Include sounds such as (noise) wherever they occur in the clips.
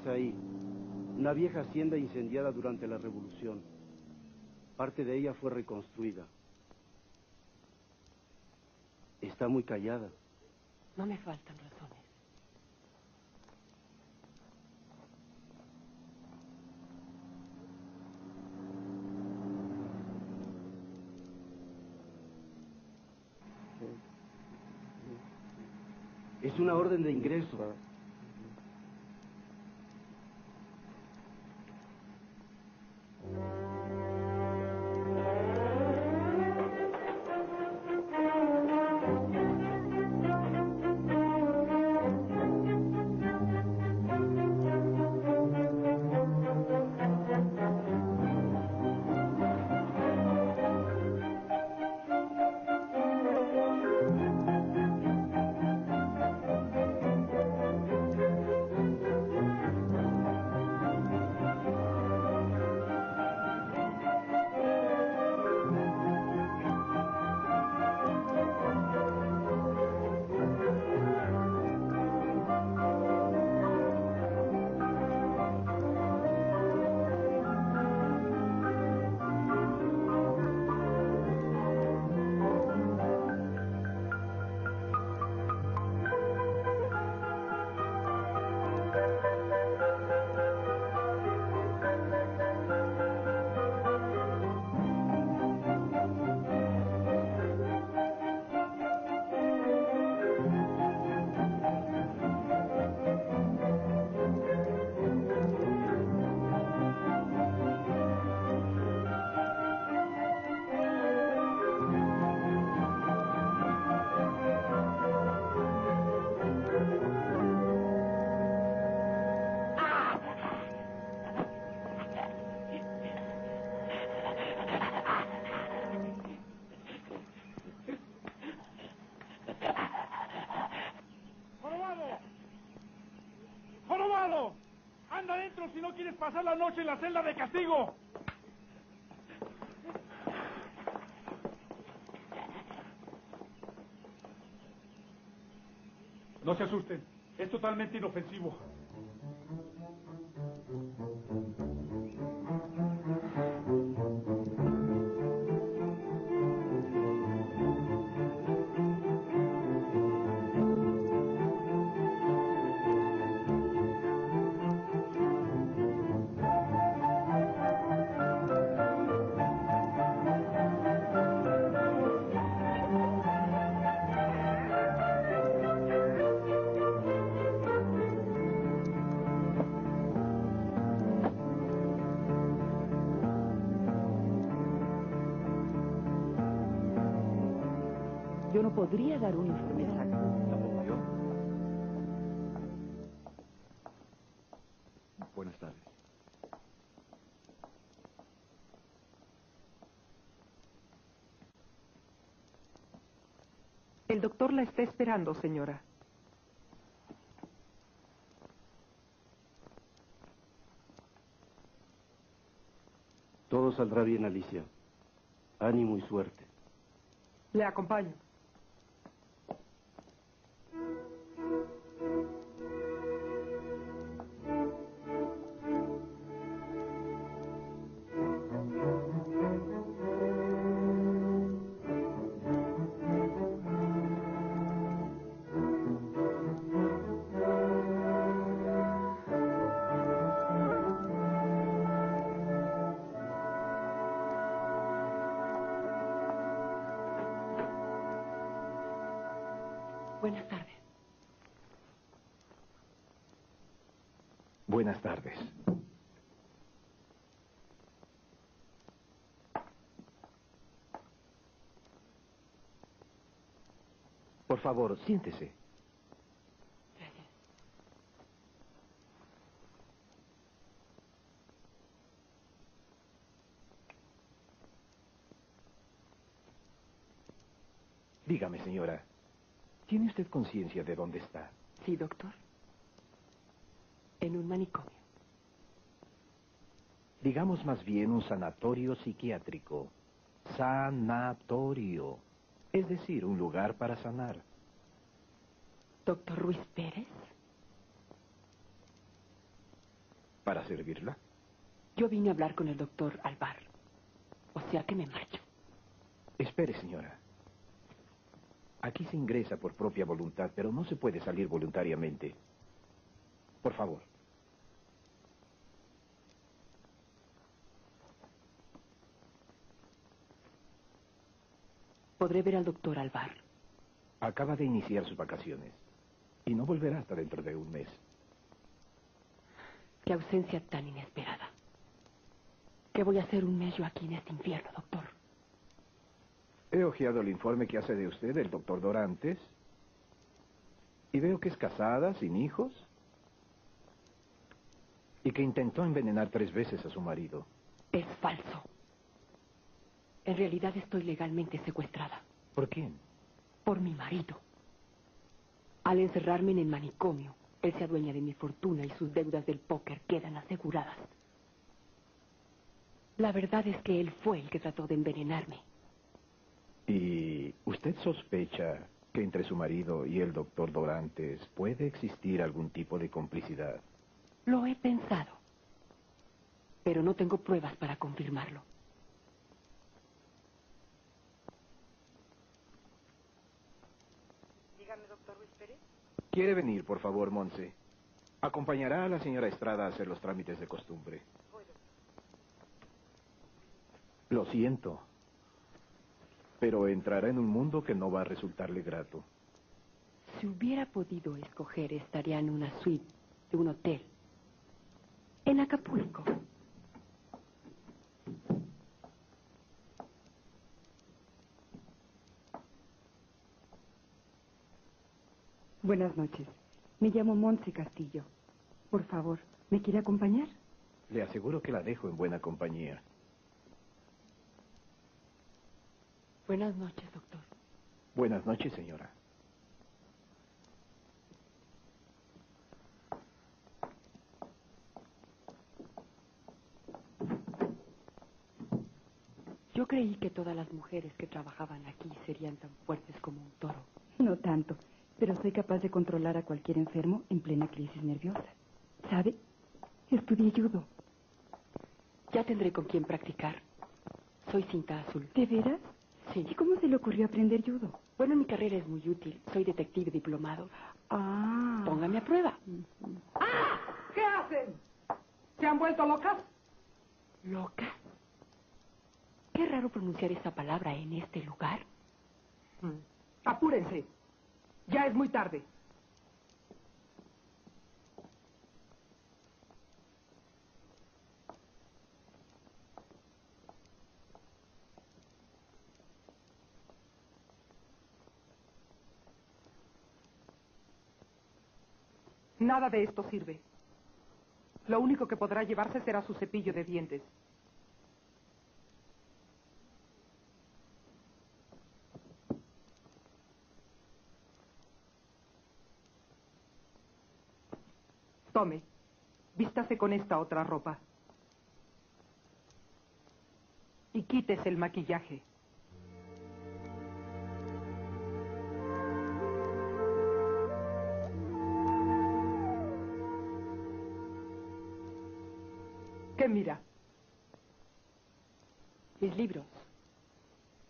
Es ahí. Una vieja hacienda incendiada durante la revolución. Parte de ella fue reconstruida. Está muy callada. No me faltan razones. Es una orden de ingreso. Pasar la noche en la celda de castigo. No se asusten, es totalmente inofensivo. Yo no podría dar un informe exacto. ¿Tampoco yo? Buenas tardes. El doctor la está esperando, señora. Todo saldrá bien, Alicia. Ánimo y suerte. Le acompaño. Por favor, siéntese. Gracias. Dígame, señora, ¿tiene usted conciencia de dónde está? Sí, doctor. En un manicomio. Digamos más bien un sanatorio psiquiátrico. Sanatorio. Es decir, un lugar para sanar. ¿Doctor Ruiz Pérez? ¿Para servirla? Yo vine a hablar con el doctor Alvar. O sea que me marcho. Espere, señora. Aquí se ingresa por propia voluntad, pero no se puede salir voluntariamente. Por favor. Podré ver al doctor Alvar. Acaba de iniciar sus vacaciones y no volverá hasta dentro de un mes. Qué ausencia tan inesperada. ¿Qué voy a hacer un mes yo aquí en este infierno, doctor? He ojeado el informe que hace de usted el doctor Dorantes y veo que es casada, sin hijos, y que intentó envenenar tres veces a su marido. Es falso. En realidad estoy legalmente secuestrada. ¿Por quién? Por mi marido. Al encerrarme en el manicomio, él se adueña de mi fortuna y sus deudas del póker quedan aseguradas. La verdad es que él fue el que trató de envenenarme. ¿Y usted sospecha que entre su marido y el doctor Dorantes puede existir algún tipo de complicidad? Lo he pensado. Pero no tengo pruebas para confirmarlo. Dígame, doctor Luis Pérez. ¿Quiere venir, por favor, Monse? Acompañará a la señora Estrada a hacer los trámites de costumbre. Lo siento. Pero entrará en un mundo que no va a resultarle grato. Si hubiera podido escoger, estaría en una suite de un hotel. En Acapulco. Buenas noches. Me llamo Montse Castillo. Por favor, ¿me quiere acompañar? Le aseguro que la dejo en buena compañía. Buenas noches, doctor. Buenas noches, señora. Yo creí que todas las mujeres que trabajaban aquí serían tan fuertes como un toro. No tanto, pero soy capaz de controlar a cualquier enfermo en plena crisis nerviosa. ¿Sabe? Estudié judo. Ya tendré con quién practicar. Soy cinta azul. ¿De veras? Sí. ¿Y cómo se le ocurrió aprender judo? Bueno, mi carrera es muy útil. Soy detective diplomado. Ah. Póngame a prueba. ¡Ah! ¿Qué hacen? ¿Se han vuelto locas? ¿Loca? Qué raro pronunciar esa palabra en este lugar. Apúrense. Ya es muy tarde. Nada de esto sirve. Lo único que podrá llevarse será su cepillo de dientes. Tome, vístase con esta otra ropa. Y quítese el maquillaje. ¿Qué mira? Mis libros.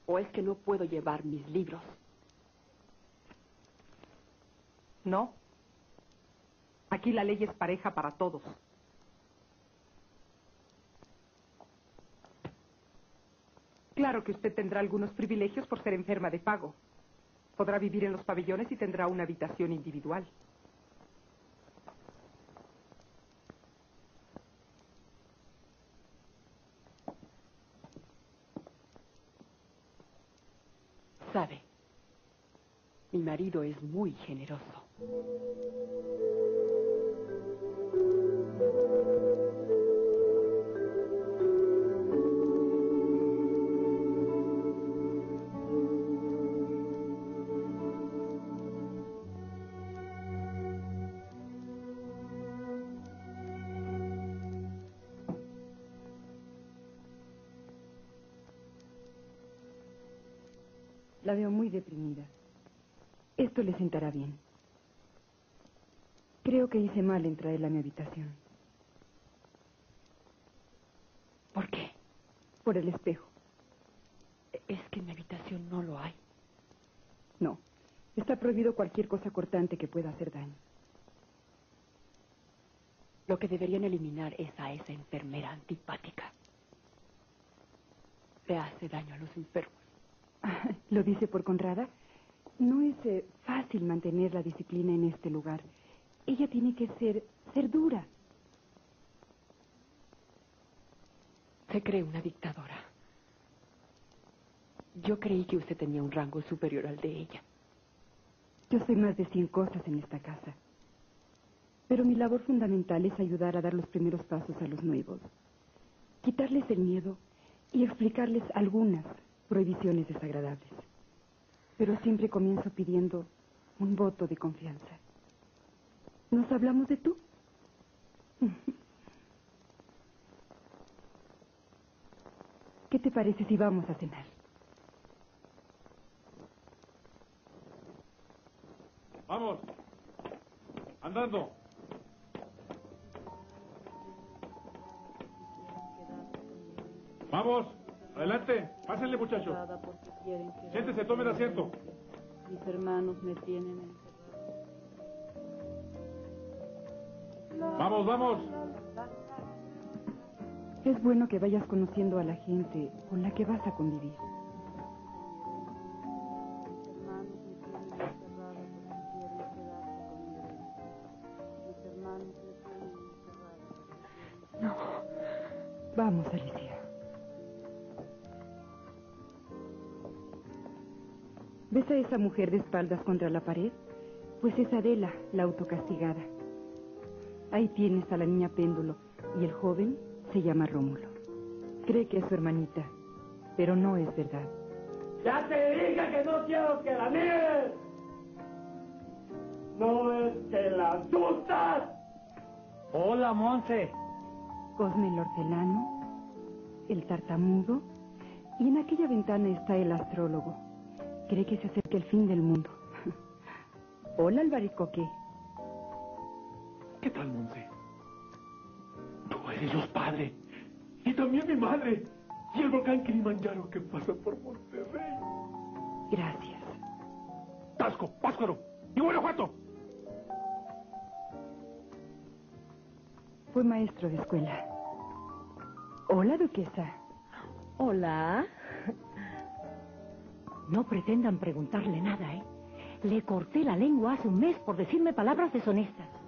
¿O es que no puedo llevar mis libros? ¿No? Aquí la ley es pareja para todos. Claro que usted tendrá algunos privilegios por ser enferma de pago. Podrá vivir en los pabellones y tendrá una habitación individual. Sabe, mi marido es muy generoso. Creo que hice mal en traerla a mi habitación. ¿Por qué? Por el espejo. Es que en mi habitación no lo hay. No. Está prohibido cualquier cosa cortante que pueda hacer daño. Lo que deberían eliminar es a esa enfermera antipática. Le hace daño a los enfermos. (laughs) ¿Lo dice por Conrada? No es eh, fácil mantener la disciplina en este lugar. Ella tiene que ser, ser dura. Se cree una dictadora. Yo creí que usted tenía un rango superior al de ella. Yo soy más de cien cosas en esta casa. Pero mi labor fundamental es ayudar a dar los primeros pasos a los nuevos. Quitarles el miedo y explicarles algunas prohibiciones desagradables. Pero siempre comienzo pidiendo un voto de confianza. ¿Nos hablamos de tú? ¿Qué te parece si vamos a cenar? Vamos. Andando. Vamos. Adelante. Pásenle, muchacho. Siéntese, tome el asiento. Mis hermanos me tienen Vamos, vamos. Es bueno que vayas conociendo a la gente con la que vas a convivir. No. Vamos, Alicia. ¿Ves a esa mujer de espaldas contra la pared? Pues es Adela, la autocastigada. Ahí tienes a la niña péndulo y el joven se llama Rómulo. Cree que es su hermanita, pero no es verdad. Ya te dije que no quiero que la mires. No es que la asustas. Hola, Monse. Cosme el hortelano, el tartamudo, y en aquella ventana está el astrólogo. Cree que se acerca el fin del mundo. (laughs) Hola, albaricoque. ¿Qué tal, Monse? Tú eres los padres. Y también mi madre. Y el volcán Kilimanjaro que pasa por Monterrey. Gracias. Tasco, Páscaro y Guanajuato. Fue maestro de escuela. Hola, duquesa. Hola. No pretendan preguntarle nada, ¿eh? Le corté la lengua hace un mes por decirme palabras deshonestas.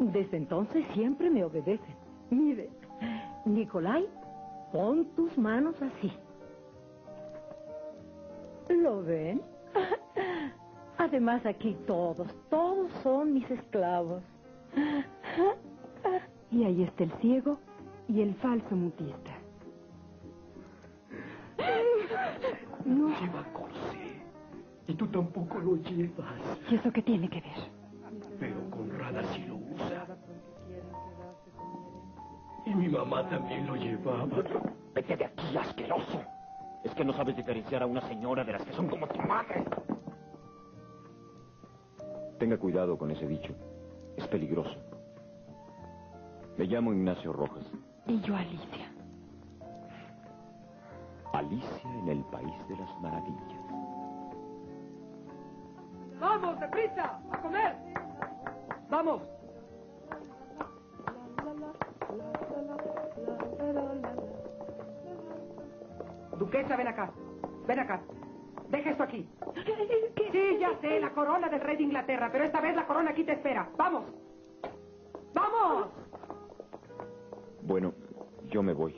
Desde entonces siempre me obedecen. Mire, Nicolai, pon tus manos así. ¿Lo ven? (laughs) Además aquí todos, todos son mis esclavos. Y ahí está el ciego y el falso mutista. No. Lleva corsé. Y tú tampoco lo llevas. ¿Y eso qué tiene que ver? Pero Conrada sí lo usa. Y mi mamá también lo llevaba. Vete de aquí, asqueroso. Es que no sabes diferenciar a una señora de las que son como tu madre. Tenga cuidado con ese dicho. Es peligroso. Me llamo Ignacio Rojas. Y yo, Alicia. Alicia en el País de las Maravillas. ¡Vamos, deprisa! ¡A comer! ¡Vamos! Duquesa, ven acá. Ven acá. Deja esto aquí. Sí, ya sé, la corona del rey de Inglaterra, pero esta vez la corona aquí te espera. ¡Vamos! ¡Vamos! Bueno, yo me voy.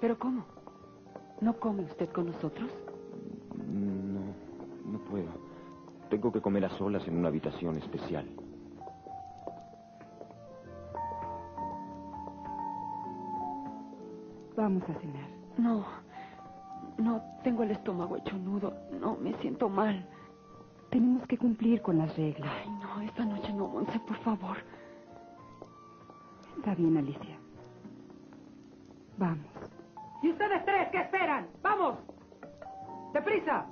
¿Pero cómo? ¿No come usted con nosotros? No, no puedo. Tengo que comer a solas en una habitación especial. Vamos a cenar. No, no, tengo el estómago hecho nudo. No, me siento mal. Tenemos que cumplir con las reglas. Ay, no, esta noche no, Monse, por favor. Está bien, Alicia. Vamos. ¿Y ustedes tres qué esperan? ¡Vamos! ¡Deprisa!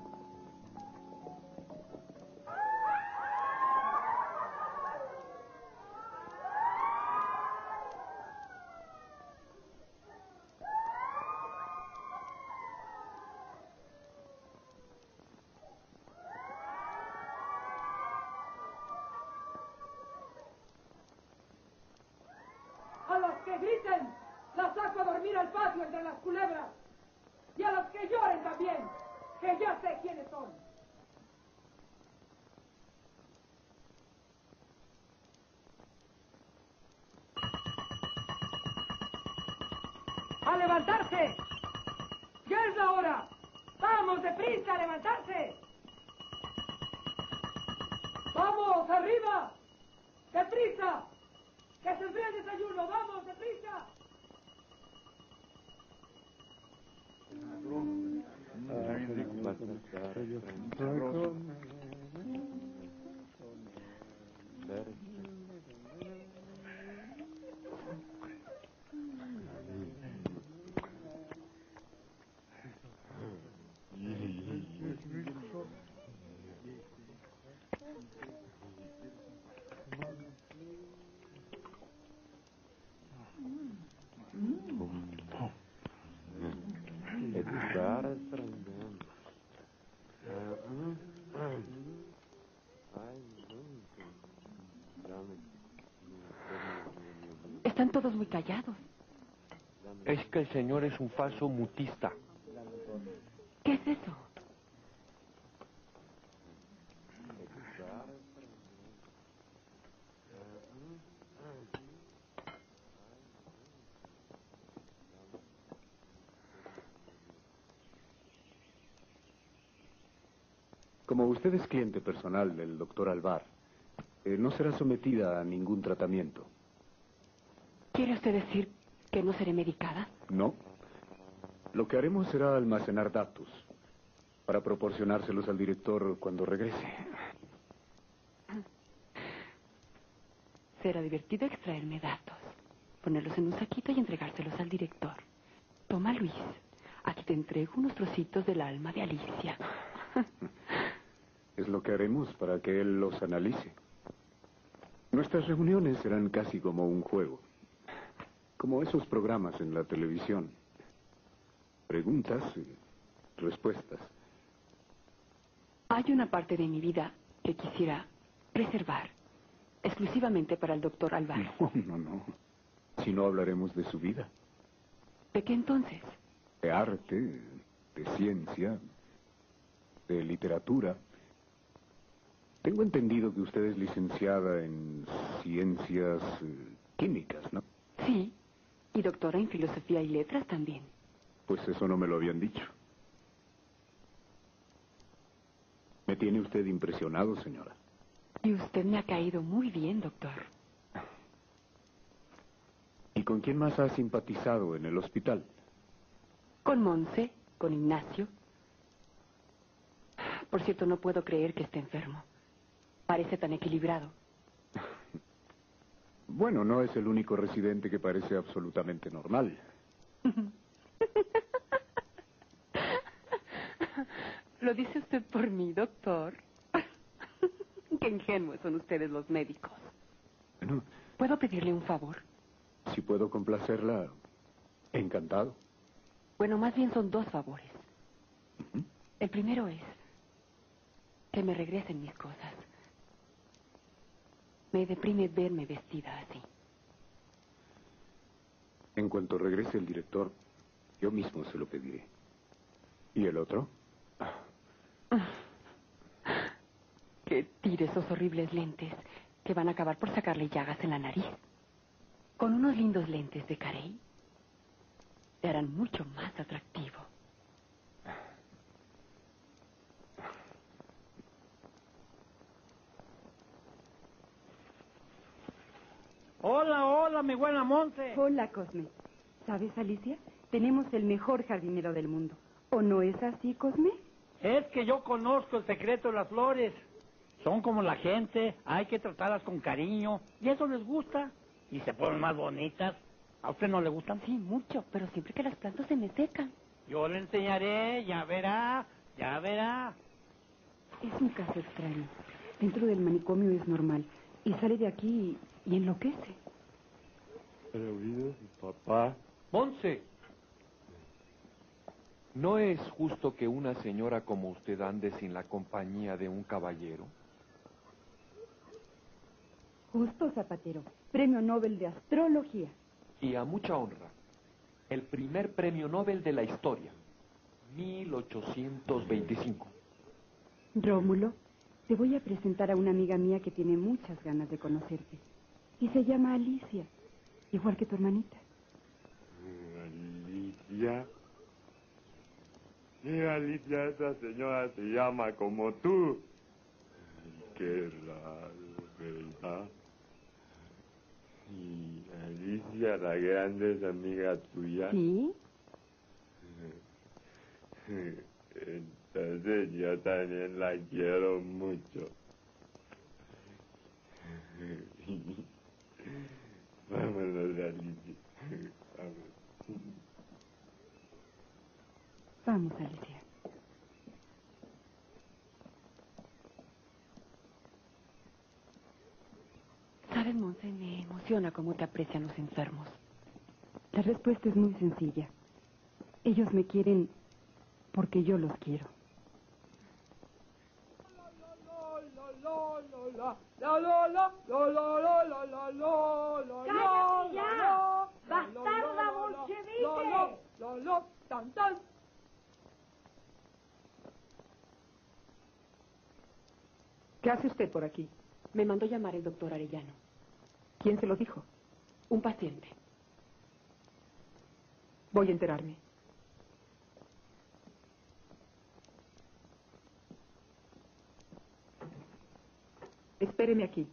Levantarse! ¡Ya es la hora! ¡Vamos, deprisa, a levantarse! ¡Vamos, arriba! ¡Deprisa! ¡Que se enfríe el desayuno! ¡Vamos, deprisa! Están todos muy callados. Es que el señor es un falso mutista. ¿Qué es eso? Como usted es cliente personal del doctor Alvar, eh, no será sometida a ningún tratamiento. ¿Quiere usted decir que no seré medicada? No. Lo que haremos será almacenar datos para proporcionárselos al director cuando regrese. (clears throat) Será divertido extraerme datos, ponerlos en un saquito y entregárselos al director. Toma, Luis. Aquí te entrego unos trocitos del alma de Alicia. (laughs) Es lo que haremos para que él los analice. Nuestras reuniones serán casi como un juego. Como esos programas en la televisión. Preguntas y respuestas. Hay una parte de mi vida que quisiera reservar exclusivamente para el doctor Alvar. No, no, no. Si no hablaremos de su vida. ¿De qué entonces? De arte, de ciencia, de literatura. Tengo entendido que usted es licenciada en ciencias eh, químicas, ¿no? Sí, y doctora en filosofía y letras también. Pues eso no me lo habían dicho. Me tiene usted impresionado, señora. Y usted me ha caído muy bien, doctor. ¿Y con quién más ha simpatizado en el hospital? Con Monse, con Ignacio. Por cierto, no puedo creer que esté enfermo. Parece tan equilibrado. Bueno, no es el único residente que parece absolutamente normal. (laughs) ¿Lo dice usted por mí, doctor? (laughs) Qué ingenuos son ustedes los médicos. Bueno, ¿Puedo pedirle un favor? si puedo complacerla, encantado. Bueno, más bien son dos favores. El primero es que me regresen mis cosas. Me deprime verme vestida así. En cuanto regrese el director, yo mismo se lo pediré. ¿Y el otro? Que tire esos horribles lentes que van a acabar por sacarle llagas en la nariz. Con unos lindos lentes de Carey, te harán mucho más atractivo. Hola, hola, mi buena Monte. Hola, Cosme. ¿Sabes, Alicia? Tenemos el mejor jardinero del mundo. ¿O no es así, Cosme? Es que yo conozco el secreto de las flores. Son como la gente, hay que tratarlas con cariño. Y eso les gusta. Y se ponen más bonitas. ¿A usted no le gustan? Sí, mucho, pero siempre que las plantas se me secan. Yo le enseñaré, ya verá, ya verá. Es un caso extraño. Dentro del manicomio es normal. Y sale de aquí y, enloquece. Pero vida, papá. Monse, ¿no es justo que una señora como usted ande sin la compañía de un caballero? Justo Zapatero, premio Nobel de Astrología. y a mucha honra, el primer premio Nobel de la historia, 1825. Rómulo, te voy a presentar a una amiga mía que tiene muchas ganas de conocerte. Y se llama Alicia, igual que tu hermanita. Alicia. Sí, Alicia, esa señora se llama como tú. Qué raro, ¿verdad? Y Alicia, la grande, es amiga tuya. ¿Sí? Entonces yo también la quiero mucho. Vámonos, Alicia. Vamos. Alicia. Sabes, Monse, me emociona cómo te aprecian los enfermos. La respuesta es muy sencilla. Ellos me quieren porque yo los quiero. ¡Cállate ya! ¡Bastarda bolchevique! ¿Qué hace usted por aquí? Me mandó llamar el doctor Arellano. ¿Quién se lo dijo? Un paciente. Voy a enterarme. Espéreme aquí.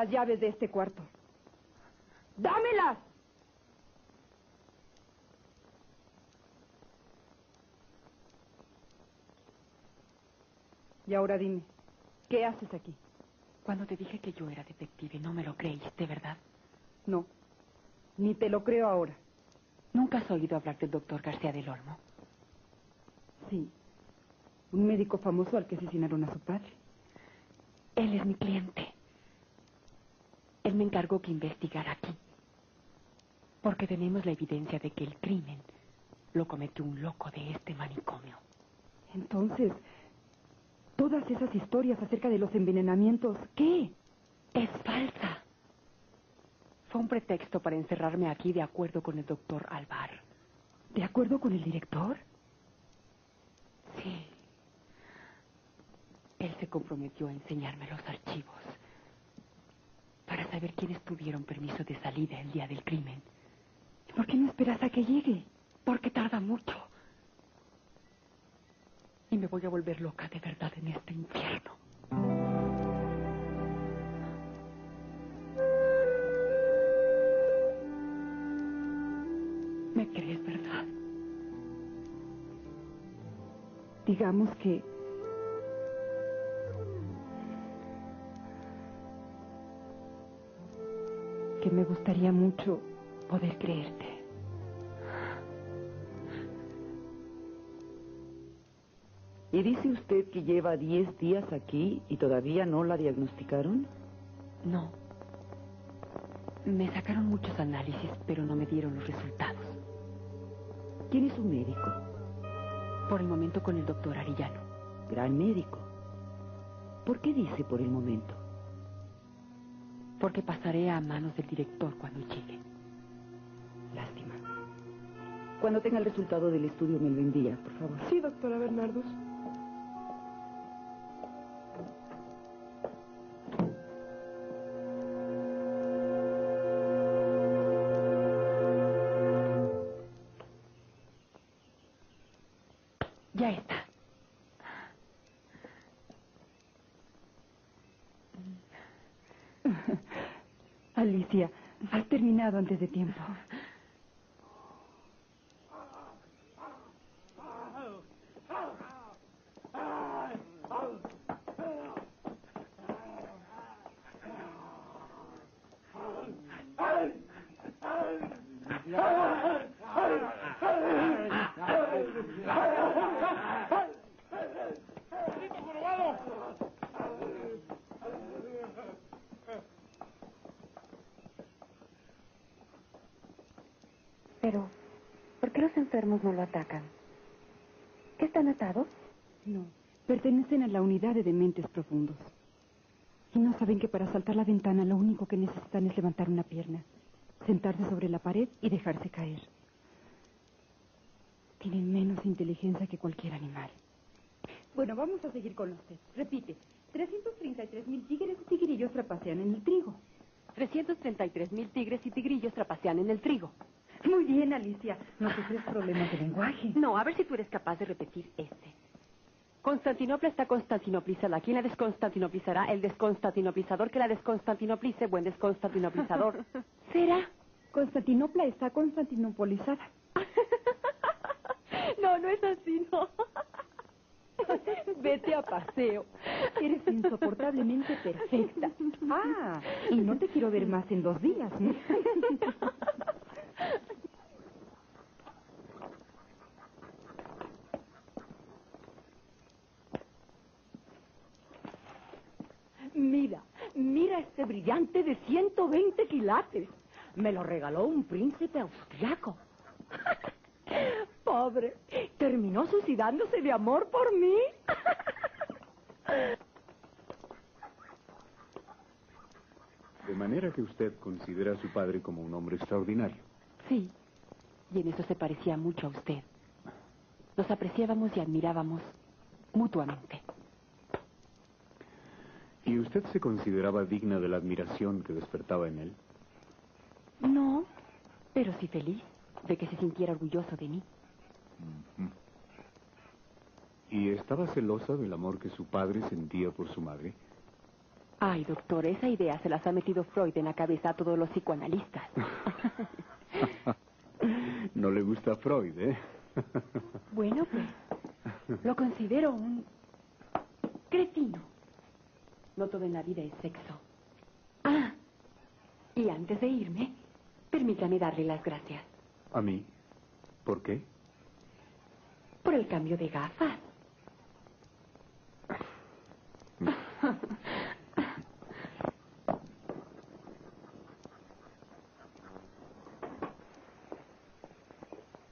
Las llaves de este cuarto. ¡Dámelas! Y ahora dime, ¿qué haces aquí? Cuando te dije que yo era detective, no me lo creíste, ¿verdad? No, ni te lo creo ahora. ¿Nunca has oído hablar del doctor García del Olmo? Sí, un médico famoso al que asesinaron a su padre. Él es mi cliente. Él me encargó que investigara aquí. Porque tenemos la evidencia de que el crimen lo cometió un loco de este manicomio. Entonces, todas esas historias acerca de los envenenamientos, ¿qué? Es falsa. Fue un pretexto para encerrarme aquí de acuerdo con el doctor Alvar. ¿De acuerdo con el director? Sí. Él se comprometió a enseñarme los archivos saber quiénes tuvieron permiso de salida el día del crimen. ¿Por qué no esperas a que llegue? Porque tarda mucho. Y me voy a volver loca de verdad en este infierno. ¿Me crees, verdad? Digamos que... que me gustaría mucho poder creerte. ¿Y dice usted que lleva 10 días aquí y todavía no la diagnosticaron? No. Me sacaron muchos análisis, pero no me dieron los resultados. ¿Quién es su médico? Por el momento con el doctor Arillano. Gran médico. ¿Por qué dice por el momento? Porque pasaré a manos del director cuando llegue. Lástima. Cuando tenga el resultado del estudio me lo envía, por favor. Sí, doctora Bernardos. Enfermos no lo atacan? ¿Qué están atados? No, pertenecen a la unidad de dementes profundos. Y no saben que para saltar la ventana lo único que necesitan es levantar una pierna, sentarse sobre la pared y dejarse caer. Tienen menos inteligencia que cualquier animal. Bueno, vamos a seguir con los test. Repite, 333 mil tigres y tigrillos trapacean en el trigo. 333 mil tigres y tigrillos trapacean en el trigo. Muy bien, Alicia. No sufres problemas de lenguaje. No, a ver si tú eres capaz de repetir este. Constantinopla está constantinoplizada. ¿Quién la desconstantinoplizará? El desconstantinoplizador que la desconstantinoplice. Buen desconstantinoplizador. (laughs) ¿Será? Constantinopla está constantinopolizada. (laughs) No, no es así, no. (laughs) Vete a paseo. Eres insoportablemente perfecta. Ah, y no te quiero ver más en dos días, ¿no? Mira, mira este brillante de 120 quilates. Me lo regaló un príncipe austriaco. (laughs) Pobre, terminó suicidándose de amor por mí. (laughs) De manera que usted considera a su padre como un hombre extraordinario. Sí, y en eso se parecía mucho a usted. Nos apreciábamos y admirábamos mutuamente. ¿Y usted se consideraba digna de la admiración que despertaba en él? No, pero sí feliz de que se sintiera orgulloso de mí. ¿Y estaba celosa del amor que su padre sentía por su madre? Ay, doctor, esa idea se las ha metido Freud en la cabeza a todos los psicoanalistas. (laughs) no le gusta Freud, ¿eh? bueno, pues, lo considero un cretino. No todo en la vida es sexo. Ah, y antes de irme, permítame darle las gracias ¿A mí? ¿Por qué? por el cambio de gafas.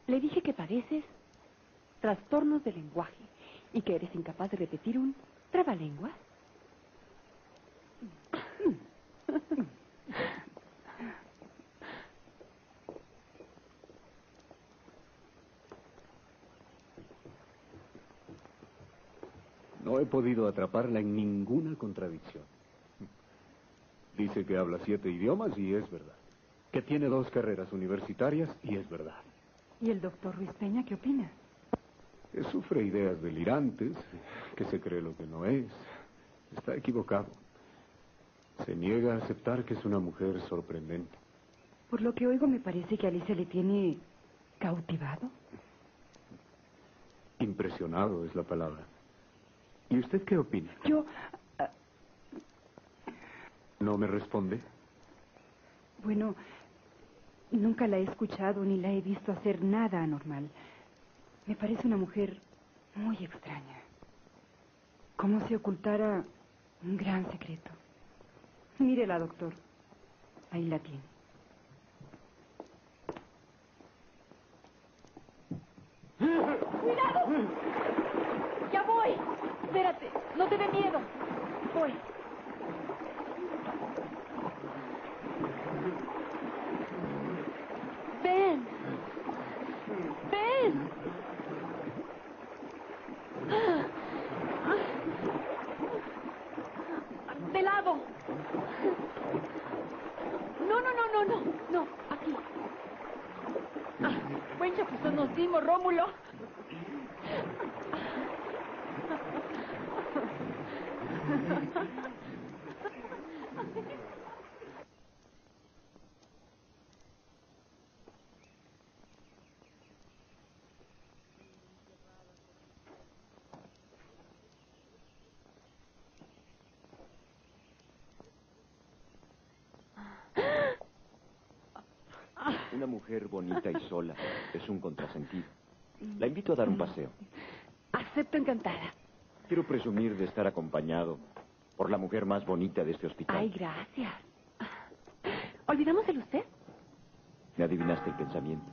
Le dije que padeces trastornos de lenguaje y que eres incapaz de repetir un trabalenguas. Podido atraparla en ninguna contradicción. Dice que habla siete idiomas y es verdad. Que tiene dos carreras universitarias y es verdad. ¿Y el doctor Ruiz Peña qué opina? Que sufre ideas delirantes, que se cree lo que no es. Está equivocado. Se niega a aceptar que es una mujer sorprendente. Por lo que oigo, me parece que Alicia le tiene cautivado. Impresionado es la palabra. ¿Y usted qué opina? Yo. ¿No me responde? Bueno, nunca la he escuchado ni la he visto hacer nada anormal. Me parece una mujer muy extraña. Como si ocultara un gran secreto. Mírela, doctor. Ahí la tiene. ¡Cuidado! Espérate, no te dé miedo. Voy. Ven. Ven. De lado. No, no, no, no, no. No, aquí. Ah, buen chapuzón nos dimos, Rómulo. Una mujer bonita y sola es un contrasentido. La invito a dar un paseo. Acepto encantada. Quiero presumir de estar acompañado por la mujer más bonita de este hospital. Ay, gracias. ¿Olvidamos el usted? Me adivinaste el pensamiento.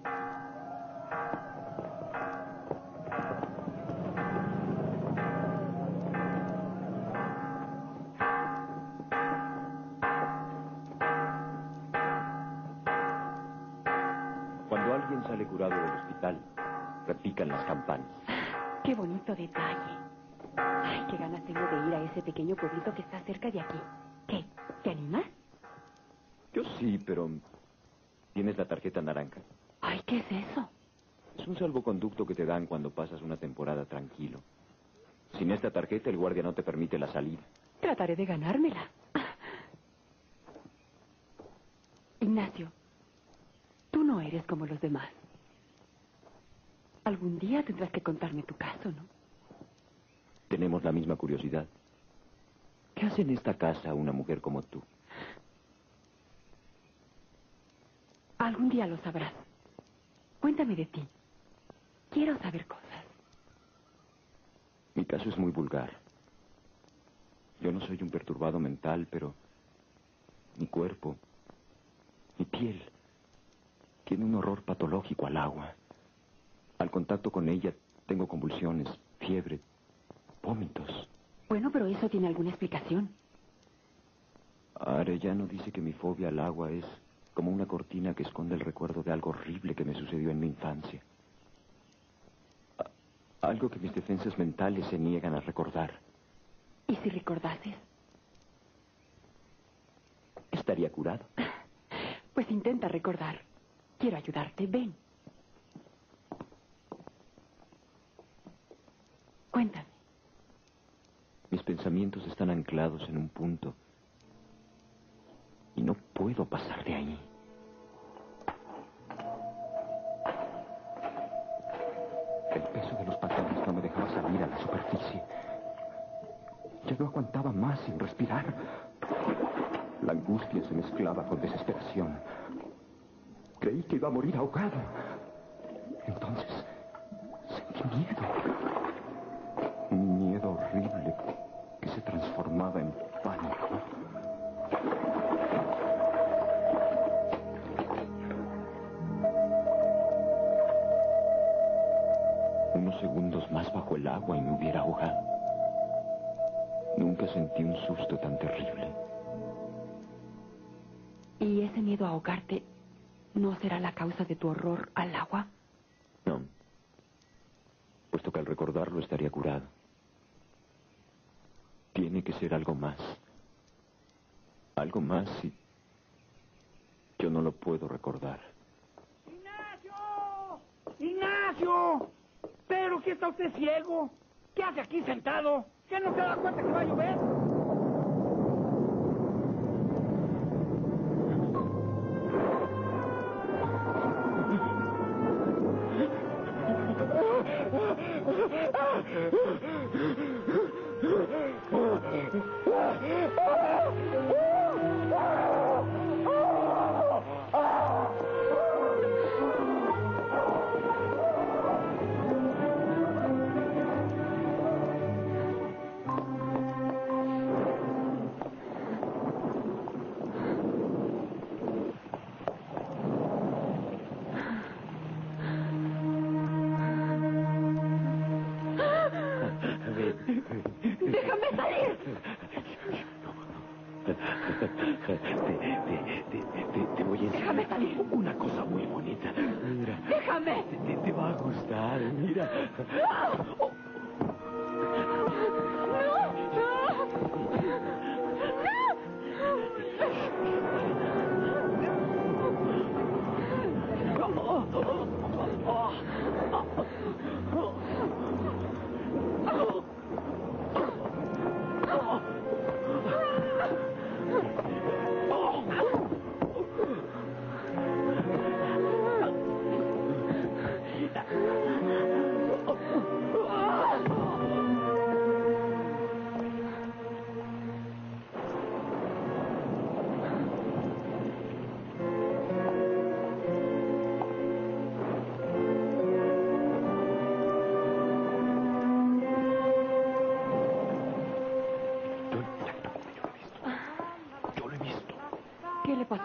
Trataré de ganármela. Ignacio, tú no eres como los demás. Algún día tendrás que contarme tu caso, ¿no? Tenemos la misma curiosidad. ¿Qué hace en esta casa una mujer como tú? Algún día lo sabrás. Cuéntame de ti. Quiero saber cosas. Mi caso es muy vulgar. Yo no soy un perturbado mental, pero mi cuerpo, mi piel, tiene un horror patológico al agua. Al contacto con ella tengo convulsiones, fiebre, vómitos. Bueno, pero eso tiene alguna explicación. Arellano dice que mi fobia al agua es como una cortina que esconde el recuerdo de algo horrible que me sucedió en mi infancia. A- algo que mis defensas mentales se niegan a recordar. ¿Y si recordases? Estaría curado. (laughs) Pues intenta recordar. Quiero ayudarte. Ven. Cuéntame. Mis pensamientos están anclados en un punto y no puedo pasar de ahí. El peso de los patrones no me dejaba salir a la superficie. Ya no aguantaba más sin respirar. La angustia se mezclaba con desesperación. Creí que iba a morir ahogado. Entonces sentí miedo. Un miedo horrible que se transformaba en pánico. Unos segundos más bajo el agua y me hubiera ahogado. Nunca sentí un susto tan terrible. ¿Y ese miedo a ahogarte no será la causa de tu horror al agua? No. Puesto que al recordarlo estaría curado. Tiene que ser algo más. Algo más y yo no lo puedo recordar. ¡Ignacio! ¿Pero qué está usted ciego? ¿Qué hace aquí sentado? qué no se da cuenta que va a llover? (laughs) Te, va a gustar, mira.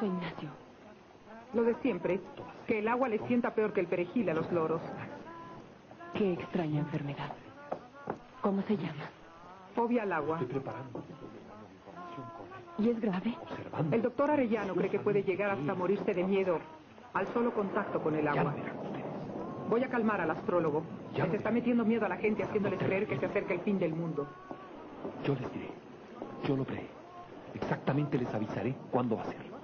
Pasó Ignacio? Lo de siempre, que el agua le sienta peor que el perejil a los loros. Qué extraña enfermedad. ¿Cómo se llama? Fobia al agua. ¿Y es grave? El doctor Arellano cree que puede llegar hasta morirse de miedo al solo contacto con el agua. Voy a calmar al astrólogo. Se está metiendo miedo a la gente haciéndoles creer que se acerca el fin del mundo. Yo les diré. Yo lo veré. Exactamente les avisaré cuándo va a ser.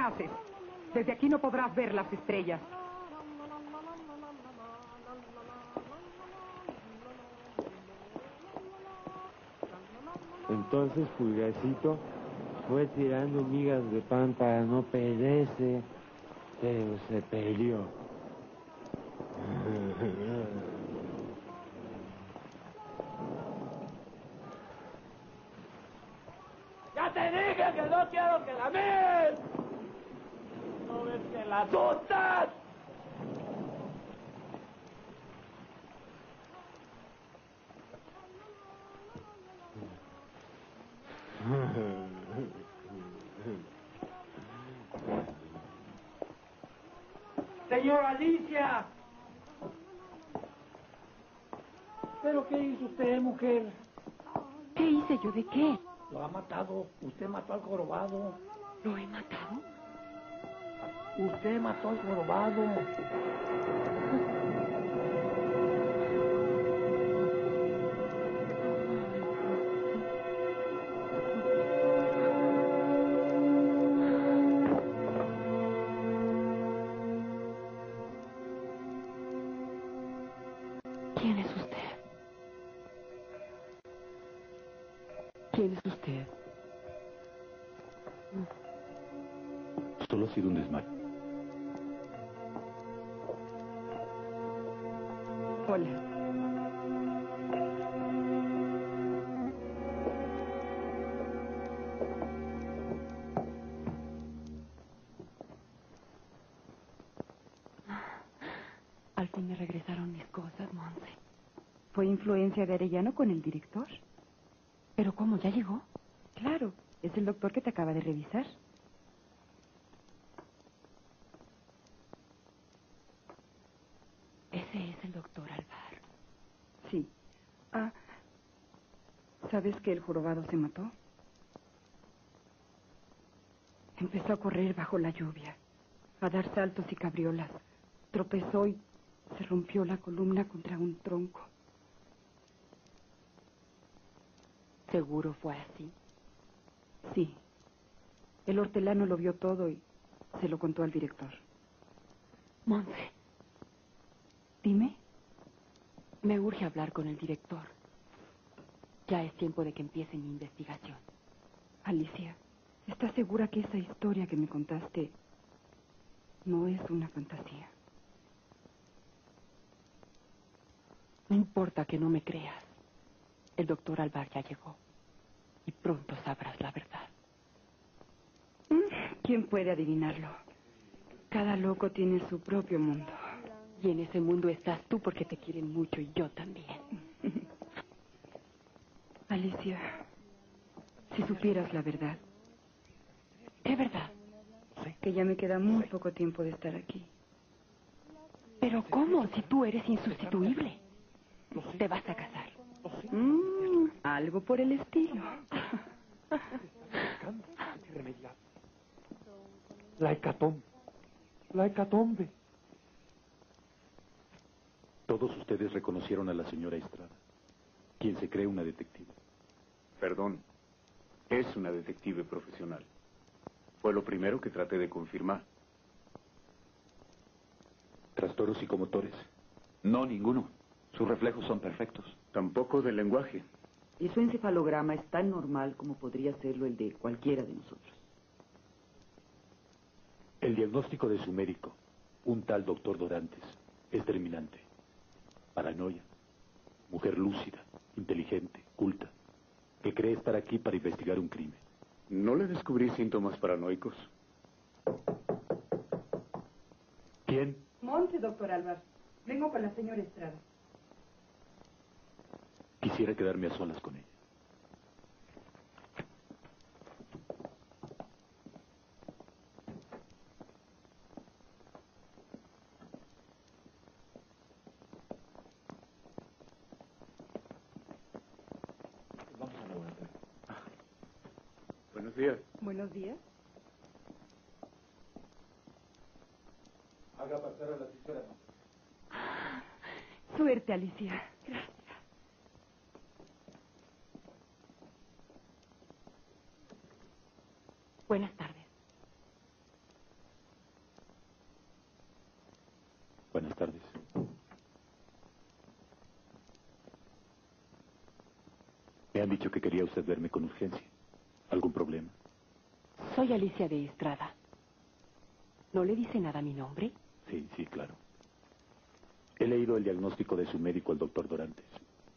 Haces? Desde aquí no podrás ver las estrellas. Entonces Pulgarcito fue tirando migas de pan para no perderse, pero se perdió. (laughs) ¡Ya te dije que no quiero que la ves! ¿No ves que la asustas? Señor Alicia. ¿Pero qué hizo usted, mujer? ¿Qué hice yo? ¿De qué? Lo ha matado. Usted mató al jorobado. ¿Lo he matado? Usted mató al jorobado. ¿Fue influencia de Arellano con el director? ¿Pero cómo? ¿Ya llegó? Claro, es el doctor que te acaba de revisar. Ese es el doctor Alvar. Sí. Ah, ¿sabes que el jorobado se mató? Empezó a correr bajo la lluvia, a dar saltos y cabriolas. Tropezó y se rompió la columna contra un tronco. ¿Seguro fue así? Sí. El hortelano lo vio todo y se lo contó al director. Monse, Dime. me urge hablar con el director. Ya es tiempo de que empiece mi investigación. Alicia, ¿estás segura que esa historia que me contaste no es una fantasía? No importa que no me creas. El doctor Alvar ya llegó. Y pronto sabrás la verdad. Mm, ¿Quién puede adivinarlo? Cada loco tiene su propio mundo. Y en ese mundo estás tú porque te quieren mucho y yo también. (laughs) Alicia, si supieras la verdad. ¿Qué verdad? Que ya me queda muy poco tiempo de estar aquí. Pero ¿cómo? Si tú eres insustituible. Te vas a casar. Algo por el estilo. La hecatombe. La hecatombe. Todos ustedes reconocieron a la señora Estrada, quien se cree una detective. Perdón. Es una detective profesional. Fue lo primero que traté de confirmar. ¿Trastornos psicomotores? No, ninguno. Sus reflejos son perfectos. Tampoco del lenguaje. Y su encefalograma es tan normal como podría serlo el de cualquiera de nosotros. El diagnóstico de su médico, un tal doctor Dorantes, es terminante. Paranoia. Mujer lúcida, inteligente, culta, que cree estar aquí para investigar un crimen. ¿No le descubrí síntomas paranoicos? ¿Quién? Monte, doctor Álvarez. Vengo con la señora Estrada. Quisiera quedarme a solas con ella. Vamos al laboratorio. Buenos días. Buenos días. Haga pasar a la señora. Suerte, Alicia. Buenas tardes. Buenas tardes. Me han dicho que quería usted verme con urgencia. ¿Algún problema? Soy Alicia de Estrada. ¿No le dice nada mi nombre? Sí, sí, claro. He leído el diagnóstico de su médico, el doctor Dorantes,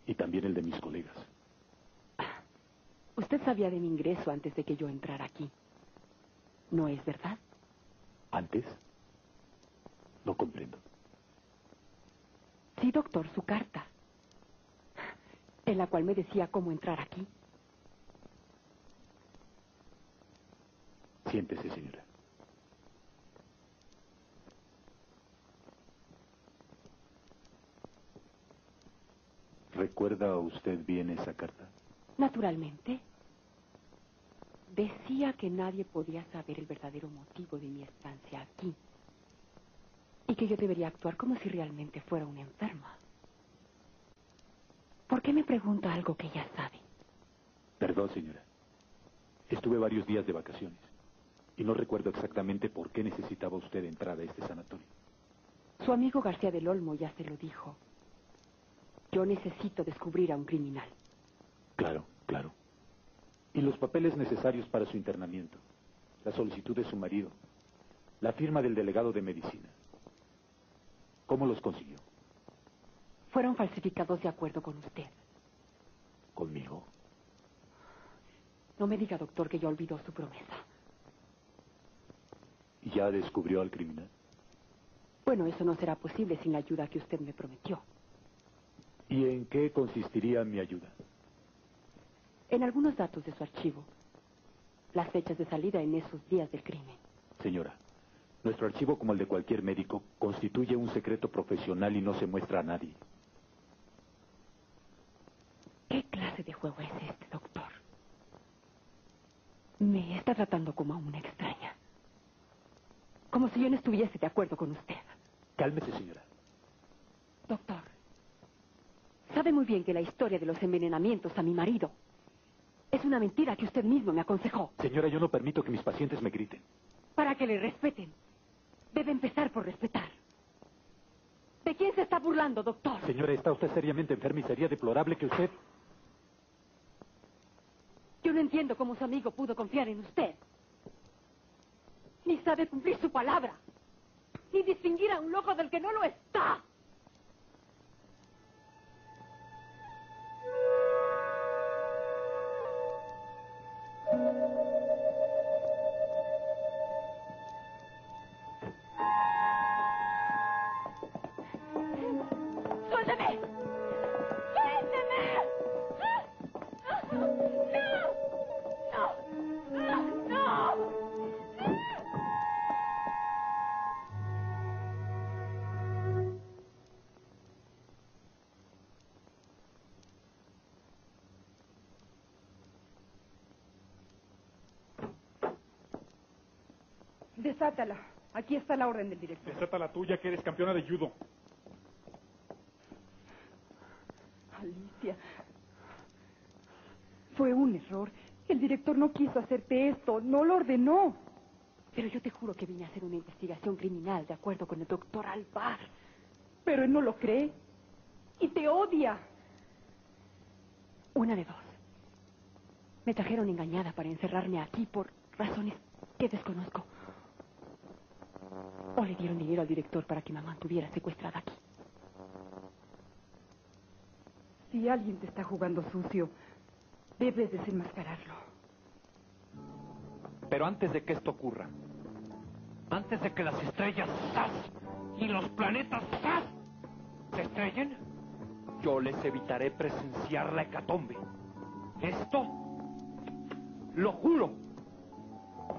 y también el de mis colegas. Usted sabía de mi ingreso antes de que yo entrara aquí. ¿No es verdad? ¿Antes? No comprendo. Sí, doctor, su carta. En la cual me decía cómo entrar aquí. Siéntese, señora. ¿Recuerda usted bien esa carta? Naturalmente. Decía que nadie podía saber el verdadero motivo de mi estancia aquí. Y que yo debería actuar como si realmente fuera una enferma. ¿Por qué me pregunta algo que ya sabe? Perdón, señora. Estuve varios días de vacaciones y no recuerdo exactamente por qué necesitaba usted entrar a este sanatorio. Su amigo García del Olmo ya se lo dijo. Yo necesito descubrir a un criminal. Claro, claro. Y los papeles necesarios para su internamiento. La solicitud de su marido. La firma del delegado de medicina. ¿Cómo los consiguió? Fueron falsificados de acuerdo con usted. ¿Conmigo? No me diga, doctor, que ya olvidó su promesa. ¿Ya descubrió al criminal? Bueno, eso no será posible sin la ayuda que usted me prometió. ¿Y en qué consistiría mi ayuda? En algunos datos de su archivo. Las fechas de salida en esos días del crimen. Señora, nuestro archivo, como el de cualquier médico, constituye un secreto profesional y no se muestra a nadie. ¿Qué clase de juego es este, doctor? Me está tratando como a una extraña. Como si yo no estuviese de acuerdo con usted. Cálmese, señora. Doctor, sabe muy bien que la historia de los envenenamientos a mi marido es una mentira que usted mismo me aconsejó. Señora, yo no permito que mis pacientes me griten. Para que le respeten, debe empezar por respetar. ¿De quién se está burlando, doctor? Señora, está usted seriamente enferma y sería deplorable que usted... Yo no entiendo cómo su amigo pudo confiar en usted. Sabe cumplir su palabra. Ni distinguir a un loco del que no lo está. Desátala. Aquí está la orden del director. Desata la tuya, que eres campeona de judo. Alicia. Fue un error. El director no quiso hacerte esto. No lo ordenó. Pero yo te juro que vine a hacer una investigación criminal de acuerdo con el doctor Alvar. Pero él no lo cree. Y te odia. Una de dos. Me trajeron engañada para encerrarme aquí por razones que desconozco. O le dieron dinero al director para que me mantuviera secuestrada aquí. Si alguien te está jugando sucio, debes desenmascararlo. Pero antes de que esto ocurra, antes de que las estrellas ¡zas! y los planetas ¡zas! se estrellen, yo les evitaré presenciar la hecatombe. Esto lo juro.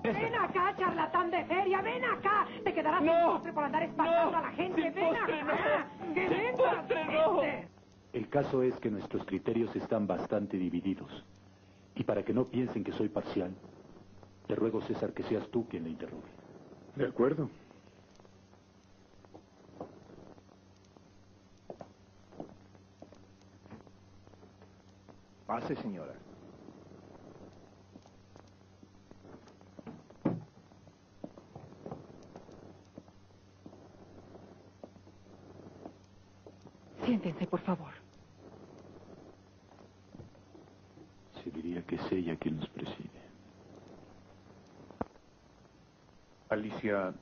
Ven acá, charlatán de feria, ven acá. Te quedarás sin postre por andar espantando a la gente. ven acá. Que vengas, gente. El caso es que nuestros criterios están bastante divididos. Y para que no piensen que soy parcial, te ruego, César, que seas tú quien le interrogue. De acuerdo. Pase, señora. Siéntense, por favor. Se diría que es ella quien nos preside. Alicia,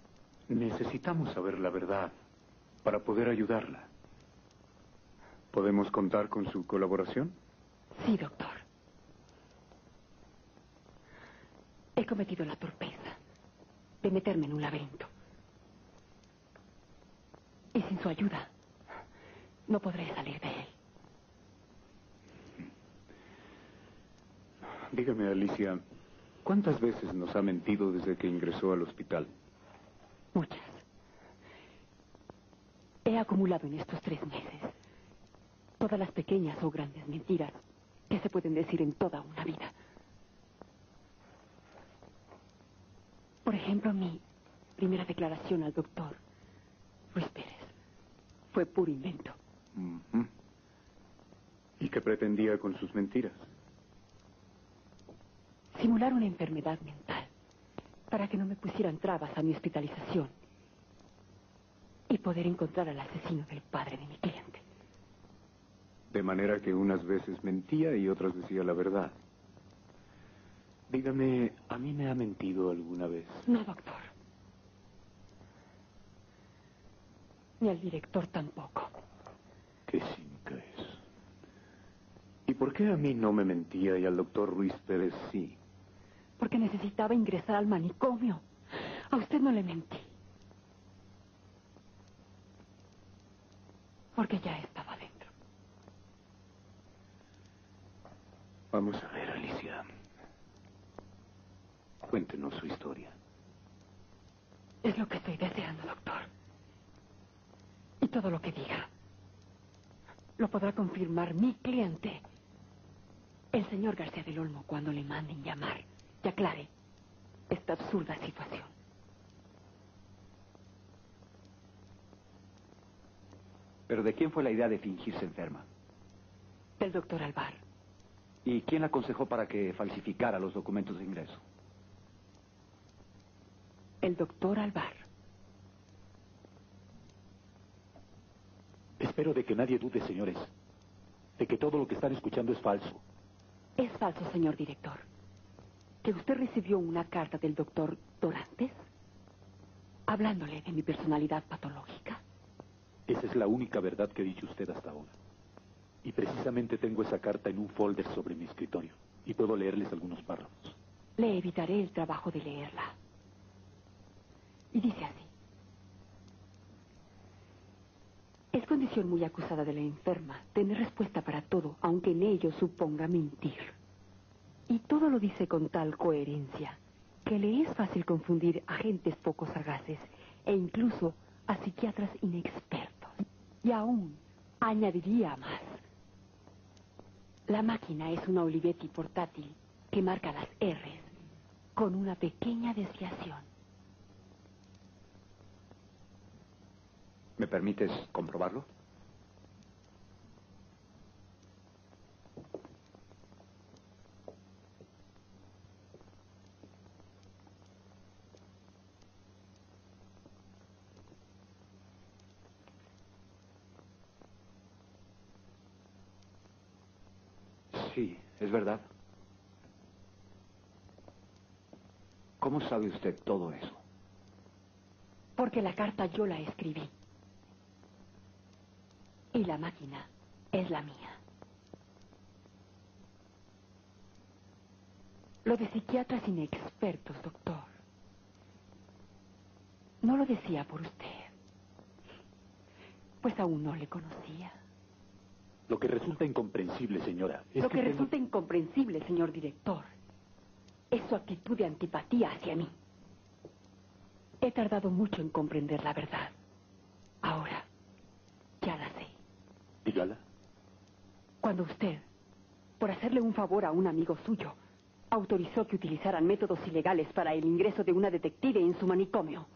necesitamos saber la verdad para poder ayudarla. ¿Podemos contar con su colaboración? Sí, doctor. He cometido la torpeza de meterme en un laberinto. Y sin su ayuda, no podré salir de él. Dígame, Alicia, ¿cuántas veces nos ha mentido desde que ingresó al hospital? Muchas. He acumulado en estos tres meses todas las pequeñas o grandes mentiras que se pueden decir en toda una vida. Por ejemplo, mi primera declaración al doctor Luis Pérez fue puro invento. ¿Y qué pretendía con sus mentiras? Simular una enfermedad mental para que no me pusieran trabas a mi hospitalización y poder encontrar al asesino del padre de mi cliente. De manera que unas veces mentía y otras decía la verdad. Dígame, ¿a mí me ha mentido alguna vez? No, doctor. Ni al director tampoco. Qué cínica es. ¿Y por qué a mí no me mentía y al doctor Ruiz Pérez sí? Porque necesitaba ingresar al manicomio. A usted no le mentí. Porque ya estaba dentro. Vamos a ver, Alicia. Cuéntenos su historia. Es lo que estoy deseando, doctor. Y todo lo que diga lo podrá confirmar mi cliente, el señor García del Olmo, cuando le manden llamar y aclare esta absurda situación. ¿Pero de quién fue la idea de fingirse enferma? Del doctor Alvar. ¿Y quién la aconsejó para que falsificara los documentos de ingreso? El doctor Alvar. Espero de que nadie dude, señores, de que todo lo que están escuchando es falso. Es falso, señor director. Que usted recibió una carta del doctor Dorantes hablándole de mi personalidad patológica. Esa es la única verdad que ha dicho usted hasta ahora. Y precisamente tengo esa carta en un folder sobre mi escritorio. Y puedo leerles algunos párrafos. Le evitaré el trabajo de leerla. Y dice así. Es condición muy acusada de la enferma tener respuesta para todo, aunque en ello suponga mentir. Y todo lo dice con tal coherencia que le es fácil confundir a gentes poco sagaces e incluso a psiquiatras inexpertos. Y aún añadiría más. La máquina es una Olivetti portátil que marca las R's con una pequeña desviación. ¿Me permites comprobarlo? Sí, es verdad. ¿Cómo sabe usted todo eso? Porque la carta yo la escribí. Y la máquina es la mía. Lo de psiquiatras inexpertos, doctor. No lo decía por usted. Pues aún no le conocía. Lo que resulta incomprensible, señora, es Lo que, que tengo- resulta incomprensible, señor director, es su actitud de antipatía hacia mí. He tardado mucho en comprender la verdad. Ahora, ya la sé. Cuando usted, por hacerle un favor a un amigo suyo, autorizó que utilizaran métodos ilegales para el ingreso de una detective en su manicomio.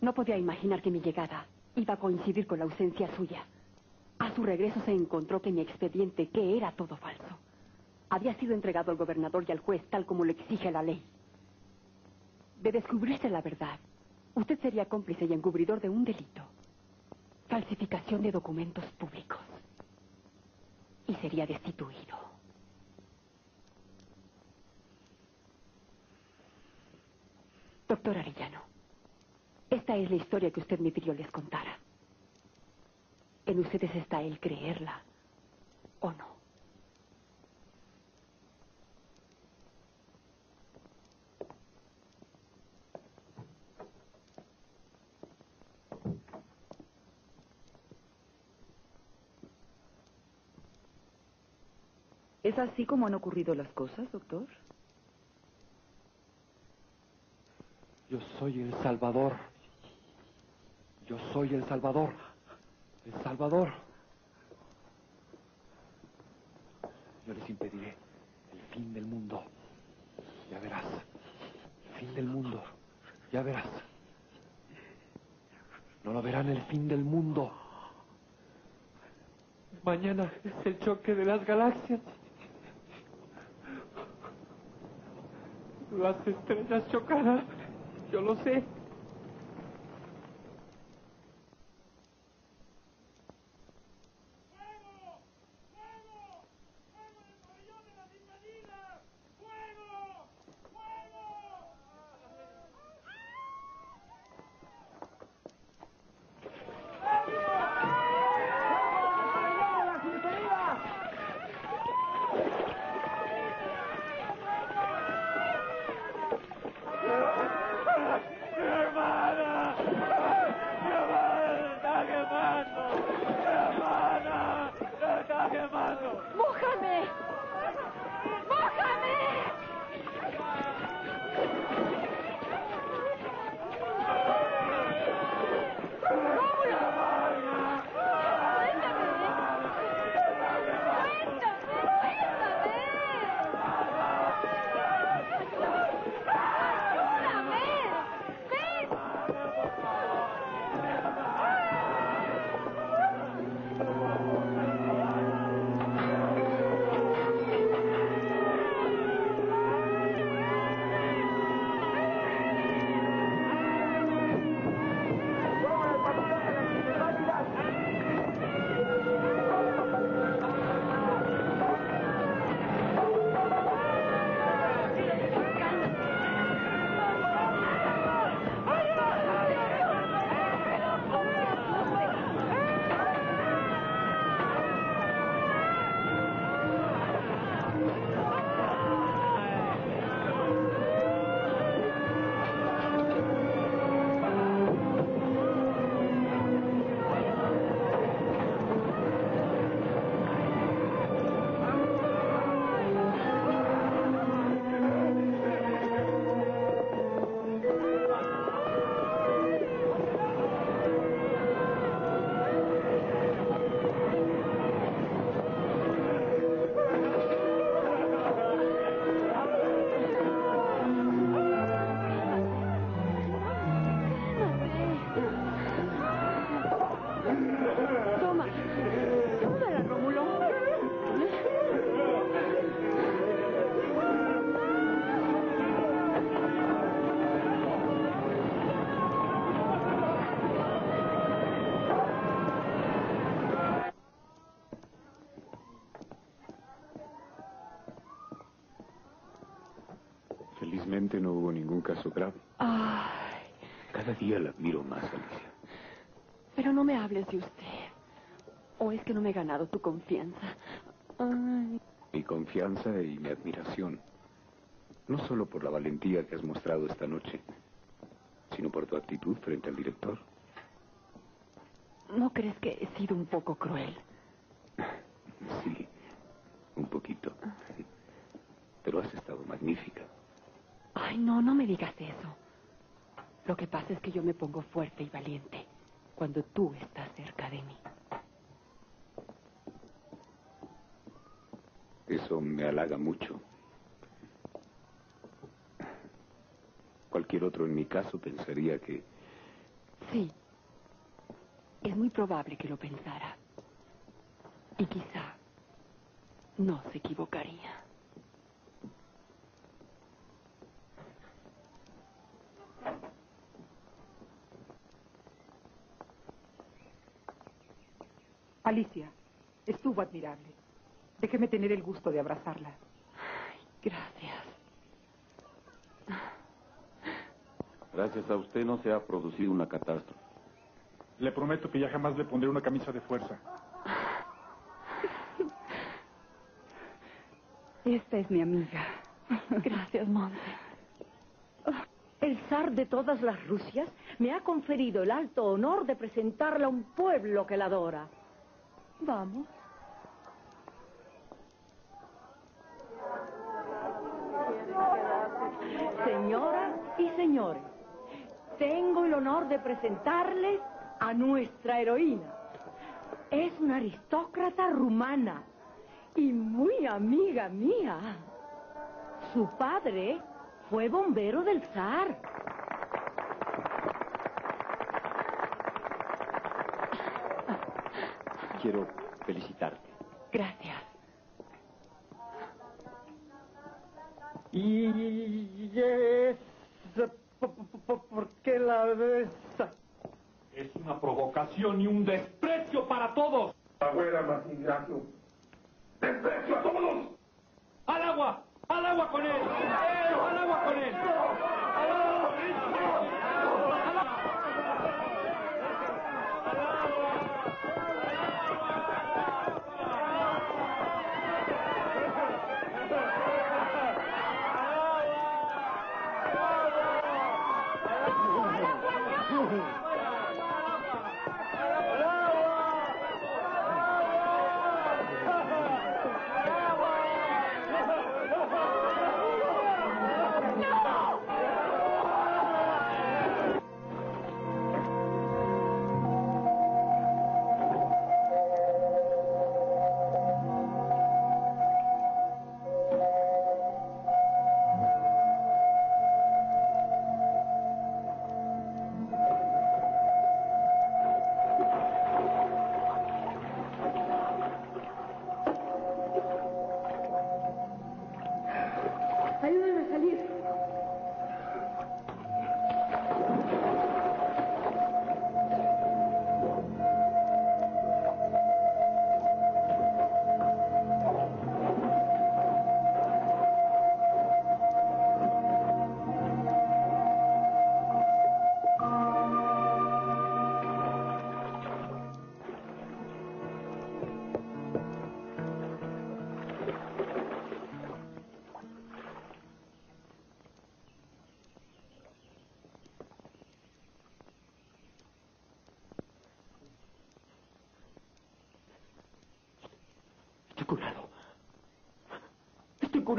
No podía imaginar que mi llegada iba a coincidir con la ausencia suya. A su regreso se encontró que mi expediente, que era todo falso, había sido entregado al gobernador y al juez tal como lo exige la ley. De descubrirse la verdad, usted sería cómplice y encubridor de un delito. Falsificación de documentos públicos. Y sería destituido. Doctor Arellano, esta es la historia que usted me pidió les contara. En ustedes está el creerla o no. ¿Es así como han ocurrido las cosas, doctor? Yo soy el Salvador. Yo soy el Salvador. El Salvador. Yo les impediré el fin del mundo. Ya verás. El fin del mundo. Ya verás. No lo verán el fin del mundo. Mañana es el choque de las galaxias. Las estrellas chocarán. Yo lo sé. Caso grave. Ay, Cada día la admiro más, Alicia. pero no me hables de usted. ¿O es que no me he ganado tu confianza? Ay, Mi confianza y mi admiración. No solo por la valentía que has mostrado esta noche, sino por tu actitud frente al director. ¿no crees que he sido un poco cruel? Sí, un poquito. Pero has estado magnífica. Ay, no, no me digas eso. Lo que pasa es que yo me pongo fuerte y valiente cuando tú estás cerca de mí. Eso me halaga mucho. Cualquier otro en mi caso pensaría que Sí. Es muy probable que lo pensara. Y quizá no se equivocaría. Alicia, estuvo admirable. Déjeme tener el gusto de abrazarla. Gracias. Gracias a usted no se ha producido una catástrofe. Le prometo que ya jamás le pondré una camisa de fuerza. Esta es mi amiga. Gracias, Monte. El zar de todas las Rusias me ha conferido el alto honor de presentarla a un pueblo que la adora. Vamos. Señoras y señores, tengo el honor de presentarles a nuestra heroína. Es una aristócrata rumana y muy amiga mía. Su padre fue bombero del zar. Quiero felicitarte. Gracias. Y es... ¿Por qué la besa? Es una provocación y un desprecio para todos. Agüera más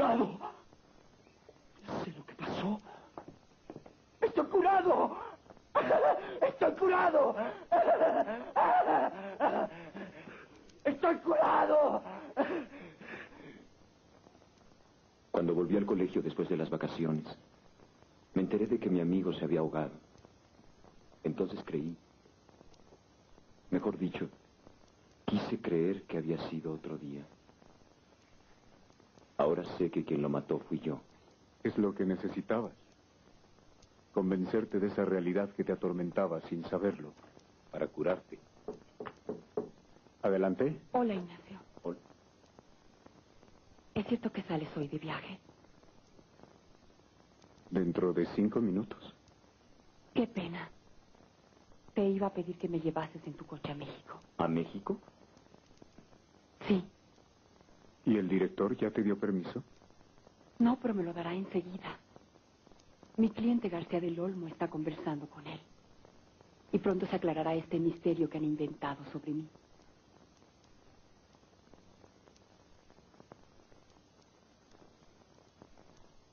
Curado. Sé lo que pasó. Estoy curado. Estoy curado. Estoy curado. Cuando volví al colegio después de las vacaciones, me enteré de que mi amigo se había ahogado. Entonces creí. Mejor dicho, quise creer que había sido otro día. Ahora sé que quien lo mató fui yo. Es lo que necesitabas. Convencerte de esa realidad que te atormentaba sin saberlo, para curarte. Adelante. Hola, Ignacio. Hola. ¿Es cierto que sales hoy de viaje? Dentro de cinco minutos. Qué pena. Te iba a pedir que me llevases en tu coche a México. ¿A México? Sí. ¿Y el director ya te dio permiso? No, pero me lo dará enseguida. Mi cliente García del Olmo está conversando con él. Y pronto se aclarará este misterio que han inventado sobre mí.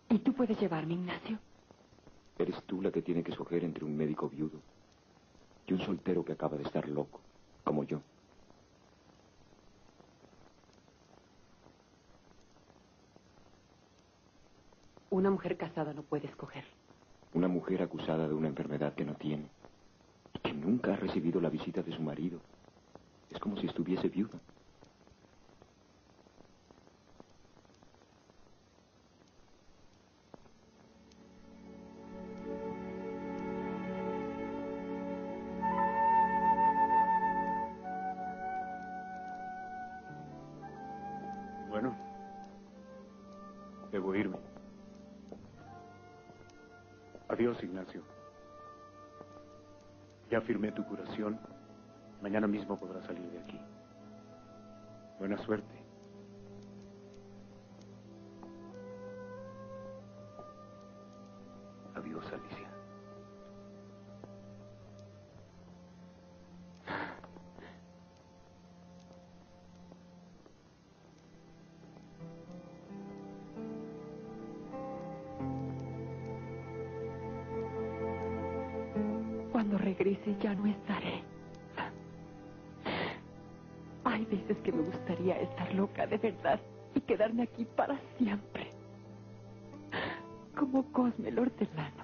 ¿Y tú puedes llevarme, Ignacio? Eres tú la que tiene que escoger entre un médico viudo y un soltero que acaba de estar loco, como yo. Una mujer casada no puede escoger. Una mujer acusada de una enfermedad que no tiene y que nunca ha recibido la visita de su marido. Es como si estuviese viuda. Ya firmé tu curación. Mañana mismo podrás salir de aquí. Buena suerte. Aquí para siempre. Como Cosme el hortelano.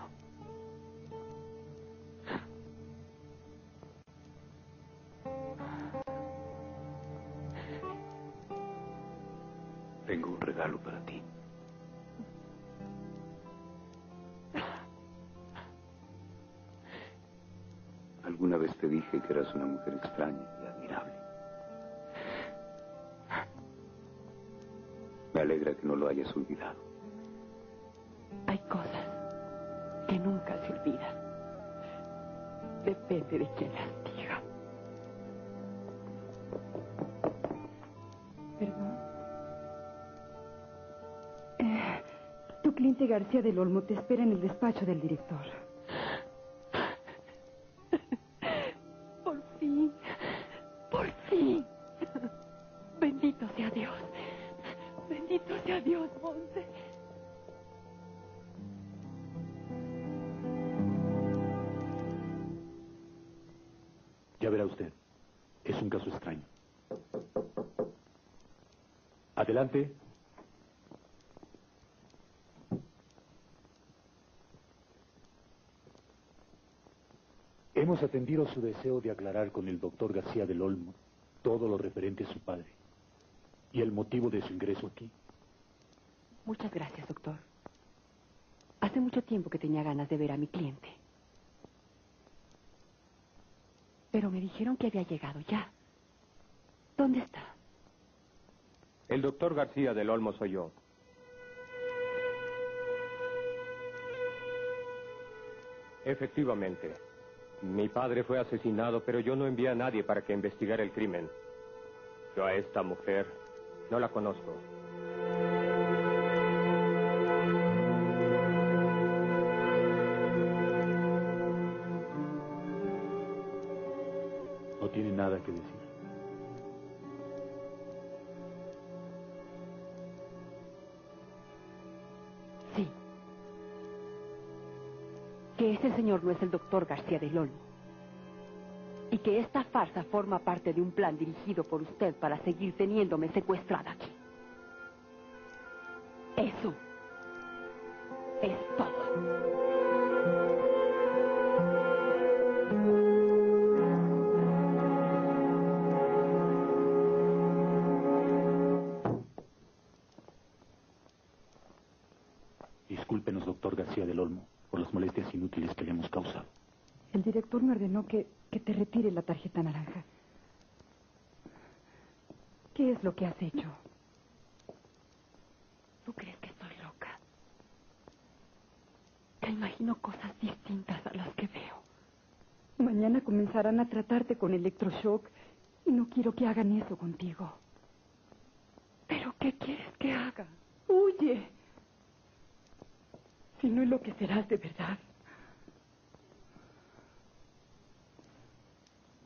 Olvidado. Hay cosas que nunca se olvidan. Depende de quién las diga. Perdón. Eh, tu cliente García del Olmo te espera en el despacho del director. Adelante. Hemos atendido su deseo de aclarar con el doctor García del Olmo todo lo referente a su padre y el motivo de su ingreso aquí. Muchas gracias, doctor. Hace mucho tiempo que tenía ganas de ver a mi cliente. Pero me dijeron que había llegado ya. ¿Dónde está? El doctor García del Olmo soy yo. Efectivamente. Mi padre fue asesinado, pero yo no envié a nadie para que investigara el crimen. Yo a esta mujer no la conozco. No tiene nada que decir. Que ese señor no es el doctor García del Olmo. Y que esta farsa forma parte de un plan dirigido por usted para seguir teniéndome secuestrada aquí. Eso comenzarán a tratarte con electroshock y no quiero que hagan eso contigo. ¿Pero qué quieres que haga? Huye. Si no es lo que serás de verdad.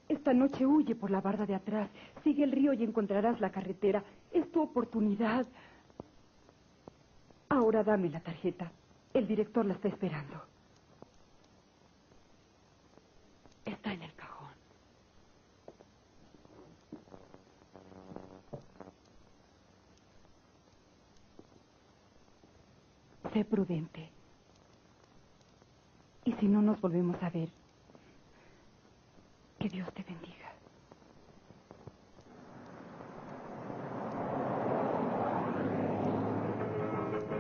Esta noche huye por la barda de atrás. Sigue el río y encontrarás la carretera. Es tu oportunidad. Ahora dame la tarjeta. El director la está esperando. Está en el cajón. Sé prudente. Y si no nos volvemos a ver, que Dios te bendiga.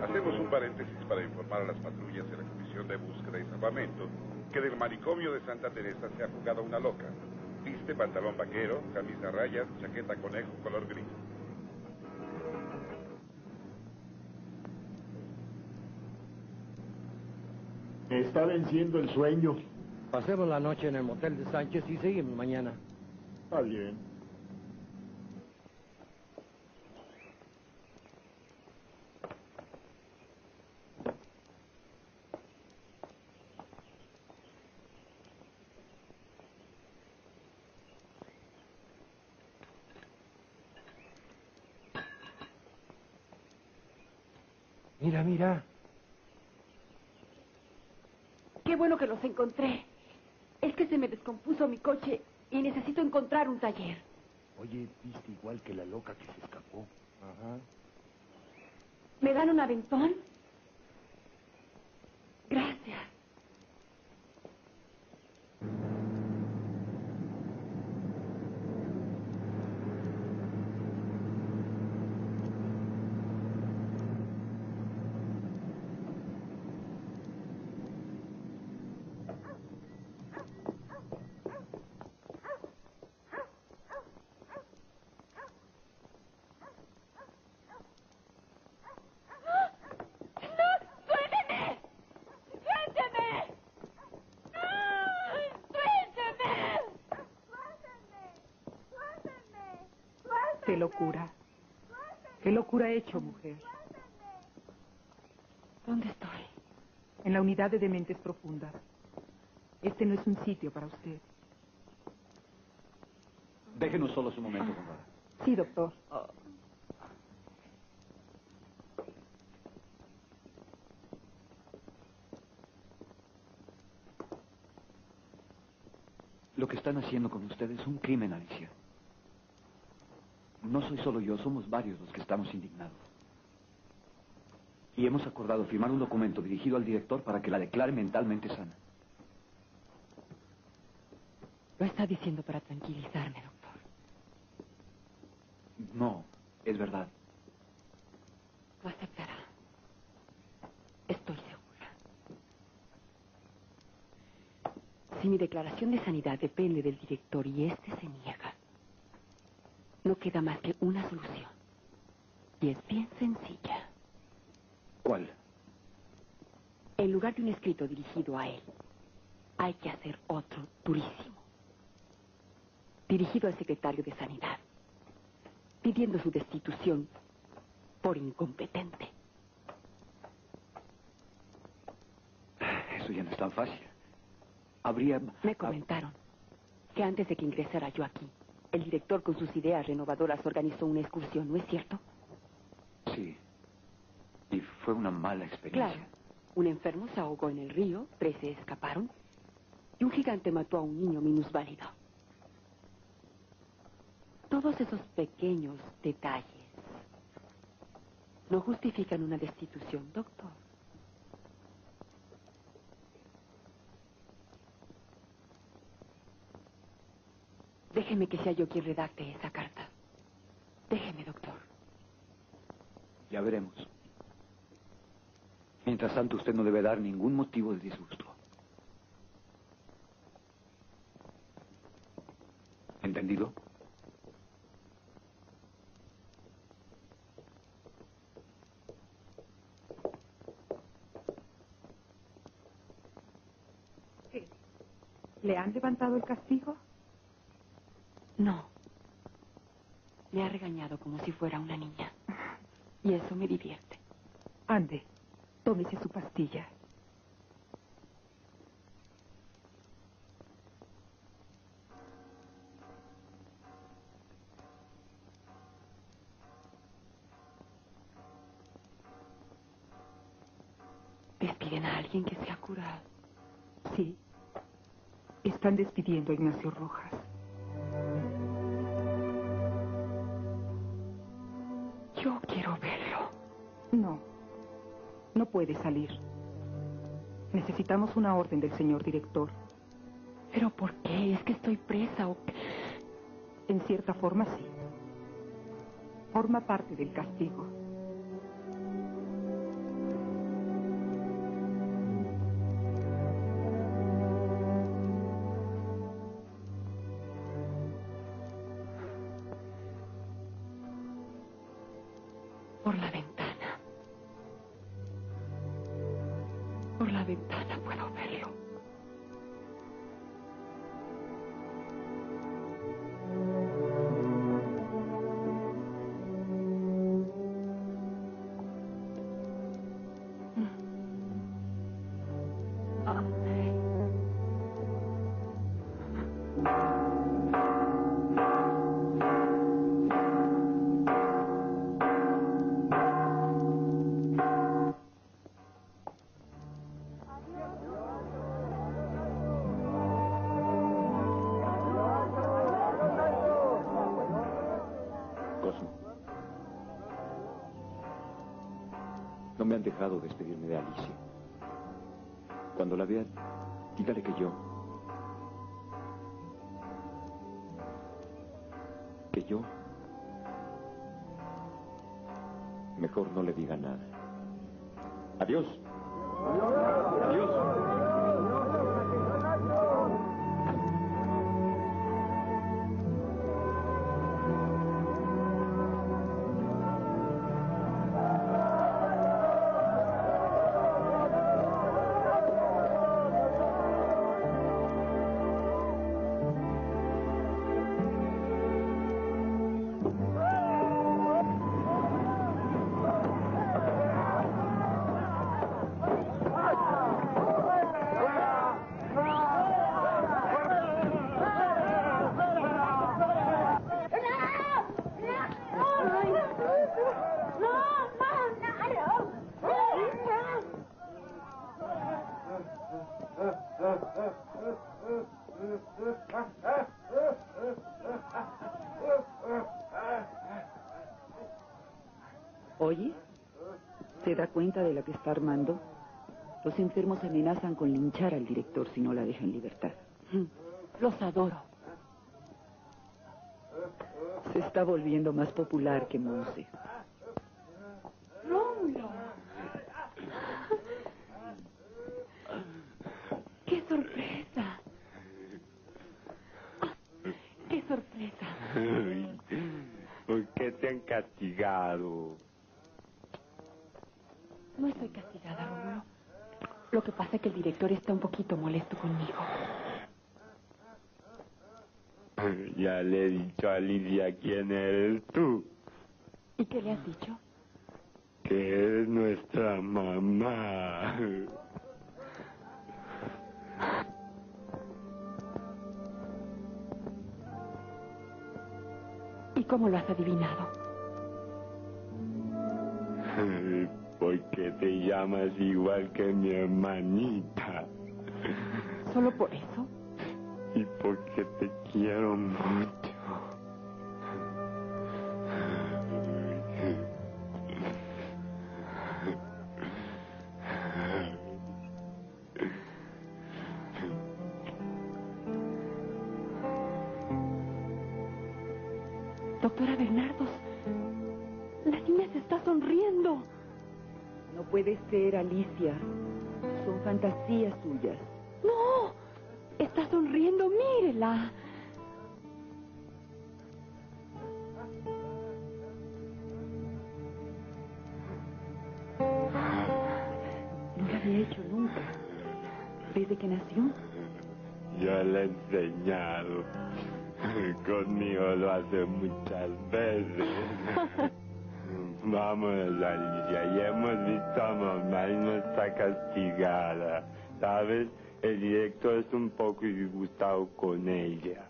Hacemos un paréntesis para informar a las patrullas de la Comisión de Búsqueda y Salvamento que del manicomio de Santa Teresa se ha jugado una loca. Viste pantalón vaquero, camisa rayas, chaqueta conejo color gris. Me está venciendo el sueño. Pasemos la noche en el motel de Sánchez y seguimos mañana. Está bien. Mira, mira. Qué bueno que los encontré. Es que se me descompuso mi coche y necesito encontrar un taller. Oye, viste igual que la loca que se escapó. Ajá. ¿Me dan un aventón? Gracias. ¡Suélteme! ¡Suélteme! ¡Ay, ¡Suélteme! Qué locura. Qué locura he hecho, mujer. ¿Dónde estoy? En la unidad de dementes profundas. Este no es un sitio para usted. Déjenos solos un momento, Condora. Sí, doctor. Lo que están haciendo con ustedes es un crimen, Alicia. No soy solo yo, somos varios los que estamos indignados. Y hemos acordado firmar un documento dirigido al director para que la declare mentalmente sana. Lo está diciendo para tranquilizarme, doctor. No, es verdad. Lo aceptará. Estoy segura. Si mi declaración de sanidad depende del director y este se niega, no queda más que una solución. Y es bien sencilla. ¿Cuál? En lugar de un escrito dirigido a él, hay que hacer otro durísimo. Dirigido al secretario de Sanidad, pidiendo su destitución por incompetente. Eso ya no es tan fácil. Habría... Me comentaron que antes de que ingresara yo aquí, el director con sus ideas renovadoras organizó una excursión, ¿no es cierto? Sí. Y fue una mala experiencia. Claro. Un enfermo se ahogó en el río, tres se escaparon, y un gigante mató a un niño minusválido. Todos esos pequeños detalles no justifican una destitución, doctor. Déjeme que sea yo quien redacte esa carta. Déjeme, doctor. Ya veremos. Mientras tanto, usted no debe dar ningún motivo de disgusto. ¿Entendido? ¿Le han levantado el castigo? No. Me ha regañado como si fuera una niña. Y eso me divierte. Necesitamos una orden del señor director. ¿Pero por qué? ¿Es que estoy presa o qué? En cierta forma, sí. Forma parte del castigo. Que está armando? Los enfermos amenazan con linchar al director si no la deja en libertad. Los adoro. Se está volviendo más popular que Monse. Rómulo. ¡Qué sorpresa! Ah, ¡Qué sorpresa! ¿Por qué te han castigado? No estoy castigada, Rómulo. Lo que es director está un poquito molesto conmigo. Ya le he dicho a Lidia quién eres tú, ¿Y qué le has dicho? que eres nuestra mamá. ¿Y cómo lo has adivinado? Porque te llamas igual que mi hermanita. ¿Solo por eso? Y porque te quiero mucho. Fantasías suyas. No, está sonriendo, mírela. No lo había hecho nunca. Desde que nació. Yo le he enseñado. Conmigo lo hace muchas veces. (laughs) Vámonos, Alicia. Ya castigada. ¿Sabes? El director es un poco disgustado con ella.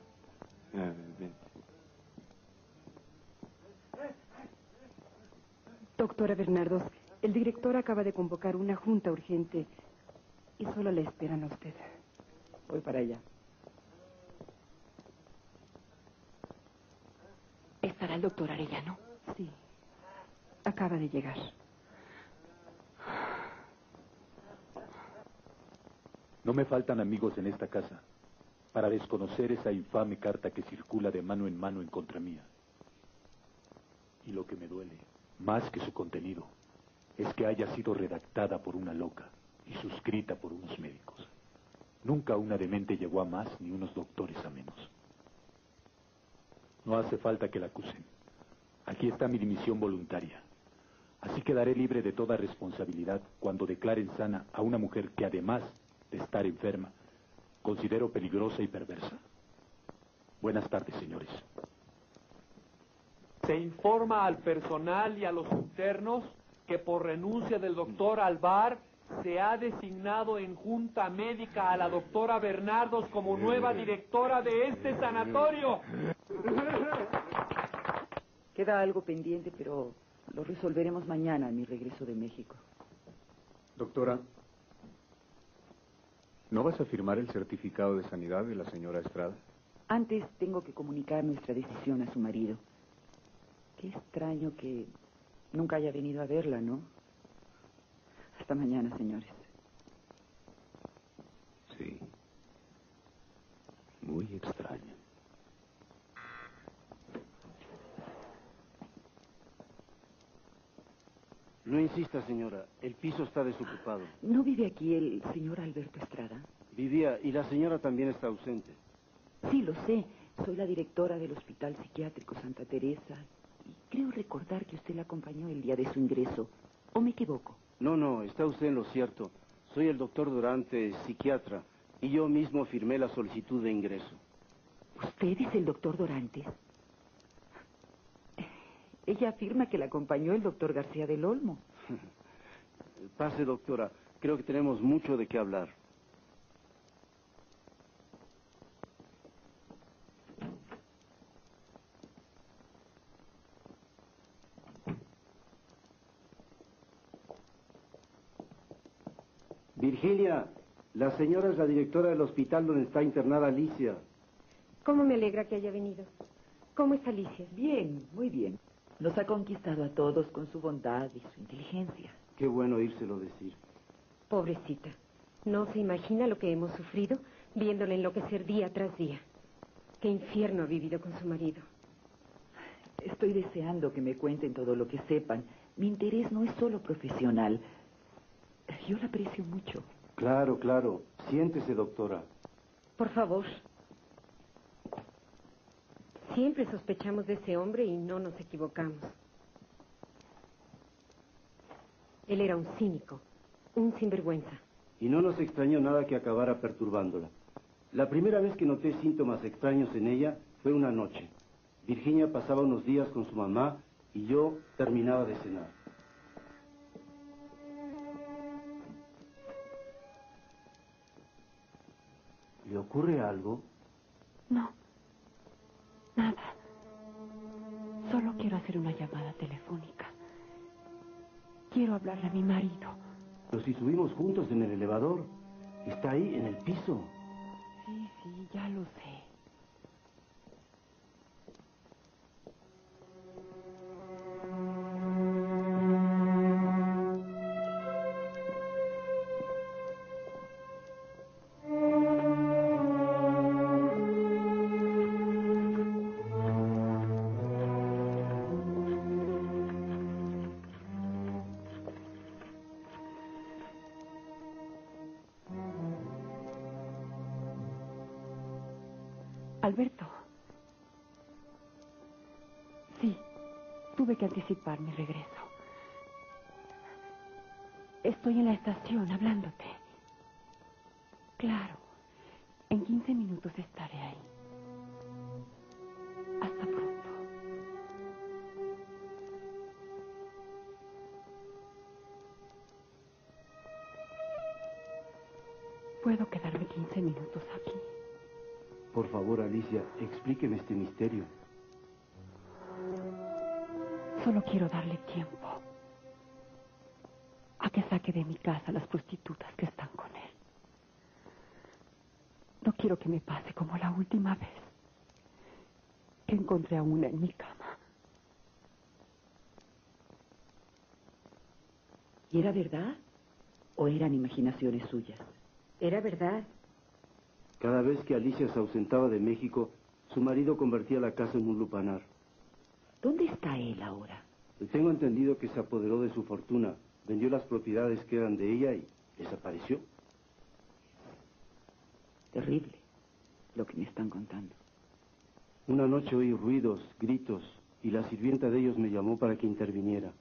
Doctora Bernardos, el director acaba de convocar una junta urgente y solo le esperan a usted. Voy para allá. ¿Estará el doctor Arellano? Sí. Acaba de llegar. No me faltan amigos en esta casa para desconocer esa infame carta que circula de mano en mano en contra mía. Y lo que me duele, más que su contenido, es que haya sido redactada por una loca y suscrita por unos médicos. Nunca una demente llegó a más ni unos doctores a menos. No hace falta que la acusen. Aquí está mi dimisión voluntaria. Así quedaré libre de toda responsabilidad cuando declaren sana a una mujer que además de estar enferma, considero peligrosa y perversa. Buenas tardes, señores. Se informa al personal y a los internos que por renuncia del doctor Alvar se ha designado en junta médica a la doctora Bernardos como nueva directora de este sanatorio. Queda algo pendiente, pero lo resolveremos mañana a mi regreso de México. Doctora, ¿no vas a firmar el certificado de sanidad de la señora Estrada? Antes tengo que comunicar nuestra decisión a su marido. Qué extraño que nunca haya venido a verla, ¿no? Hasta mañana, señores. Sí. Muy extraño. No insista, señora. El piso está desocupado. ¿No vive aquí el señor Alberto Estrada? Vivía y la señora también está ausente. Sí, lo sé. Soy la directora del Hospital Psiquiátrico Santa Teresa. Y creo recordar que usted la acompañó el día de su ingreso. ¿O me equivoco? No, no, está usted en lo cierto. Soy el doctor Durante, psiquiatra, y yo mismo firmé la solicitud de ingreso. ¿Usted es el doctor Dorantes? Ella afirma que la acompañó el doctor García del Olmo. (laughs) Pase, doctora. Creo que tenemos mucho de qué hablar. Virginia, la señora es la directora del hospital donde está internada Alicia. ¿Cómo me alegra que haya venido? ¿Cómo está Alicia? Bien, muy bien. Nos ha conquistado a todos con su bondad y su inteligencia. Qué bueno oírselo decir. Pobrecita. No se imagina lo que hemos sufrido viéndola enloquecer día tras día. Qué infierno ha vivido con su marido. Estoy deseando que me cuenten todo lo que sepan. Mi interés no es solo profesional. Yo la aprecio mucho. Claro, claro. Siéntese, doctora. Por favor. Siempre sospechamos de ese hombre y no nos equivocamos. Él era un cínico, un sinvergüenza. Y no nos extrañó nada que acabara perturbándola. La primera vez que noté síntomas extraños en ella fue una noche. Virginia pasaba unos días con su mamá y yo terminaba de cenar. ¿Le ocurre algo? No. Nada. Solo quiero hacer una llamada telefónica. Quiero hablarle a mi marido. Pero si subimos juntos en el elevador, está ahí en el piso. Sí, sí, ya lo sé. Encontré a una en mi cama. ¿Y era verdad? ¿O eran imaginaciones suyas? Era verdad. Cada vez que Alicia se ausentaba de México, su marido convertía la casa en un lupanar. ¿Dónde está él ahora? Tengo entendido que se apoderó de su fortuna, vendió las propiedades que eran de ella y desapareció. Terrible lo que me están contando. Una noche oí ruidos, gritos, y la sirvienta de ellos me llamó para que interviniera.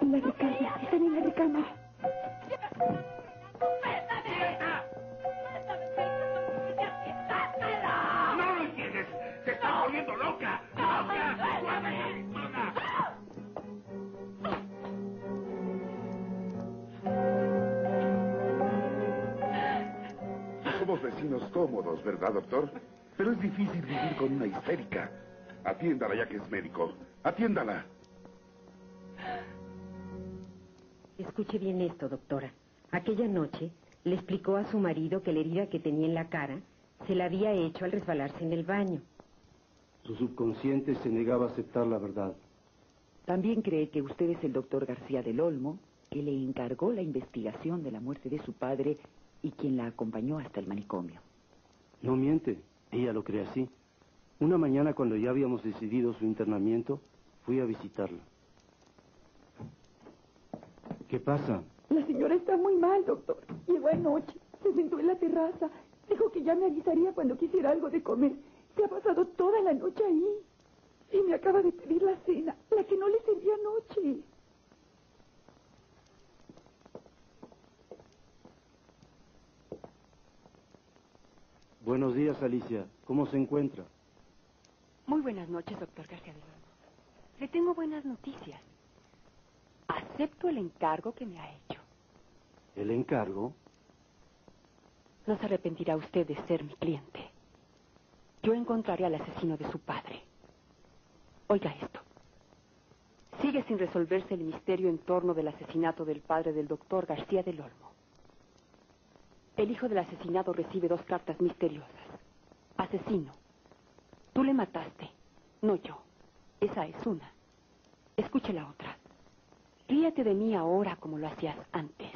En la recámara, están en la recámara. ¡No lo entiendes! ¡Se está volviendo loca! ¡Loca! ¡Suave! ¡Loca! Somos vecinos cómodos, ¿verdad, doctor? Pero es difícil vivir con una histérica. Atiéndala ya que es médico. Atiéndala. Escuche bien esto, doctora. Aquella noche le explicó a su marido que la herida que tenía en la cara se la había hecho al resbalarse en el baño. Su subconsciente se negaba a aceptar la verdad. También cree que usted es el doctor García del Olmo, que le encargó la investigación de la muerte de su padre y quien la acompañó hasta el manicomio. No miente, ella lo cree así. Una mañana cuando ya habíamos decidido su internamiento, fui a visitarla. ¿Qué pasa? La señora está muy mal, doctor. Llegó anoche, se sentó en la terraza. Dijo que ya me avisaría cuando quisiera algo de comer. Se ha pasado toda la noche ahí. Y me acaba de pedir la cena, la que no le serví anoche. Buenos días, Alicia. ¿Cómo se encuentra? Muy buenas noches, doctor García del Olmo. Le tengo buenas noticias. Acepto el encargo que me ha hecho. ¿El encargo? No se arrepentirá usted de ser mi cliente. Yo encontraré al asesino de su padre. Oiga esto. Sigue sin resolverse el misterio en torno del asesinato del padre del doctor García del Olmo. El hijo del asesinado recibe dos cartas misteriosas. Asesino. Tú le mataste. No yo. Esa es una. Escuche la otra. Ríate de mí ahora como lo hacías antes.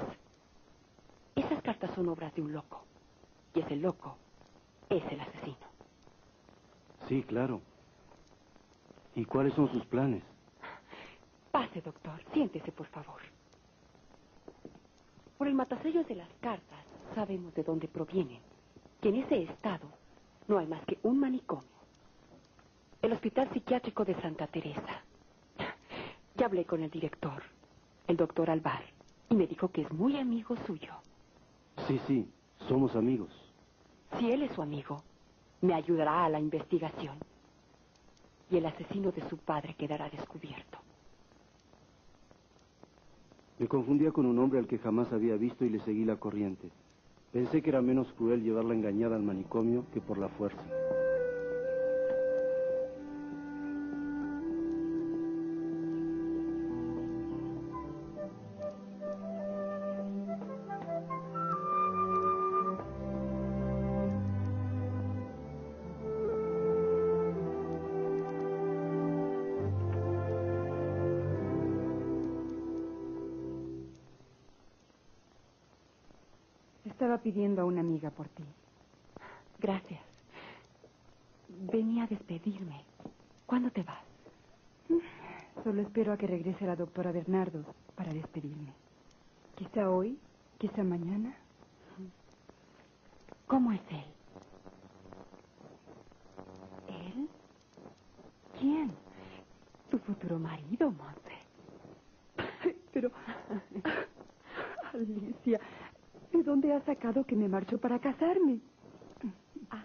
Esas cartas son obras de un loco. Y ese loco es el asesino. Sí, claro. ¿Y cuáles son sus planes? Pase, doctor. Siéntese, por favor. Por el matasellos de las cartas sabemos de dónde provienen. Que en ese estado no hay más que un manicomio. El Hospital Psiquiátrico de Santa Teresa. Ya hablé con el director, el doctor Alvar, y me dijo que es muy amigo suyo. Sí, sí, somos amigos. Si él es su amigo, me ayudará a la investigación. Y el asesino de su padre quedará descubierto. Me confundía con un hombre al que jamás había visto y le seguí la corriente. Pensé que era menos cruel llevarla engañada al manicomio que por la fuerza. La doctora Bernardo para despedirme. Quizá hoy, quizá mañana. ¿Cómo es él? ¿Él? ¿Quién? Tu futuro marido, Monse. (laughs) Pero, Alicia, ¿de dónde ha sacado que me marcho para casarme? Ah,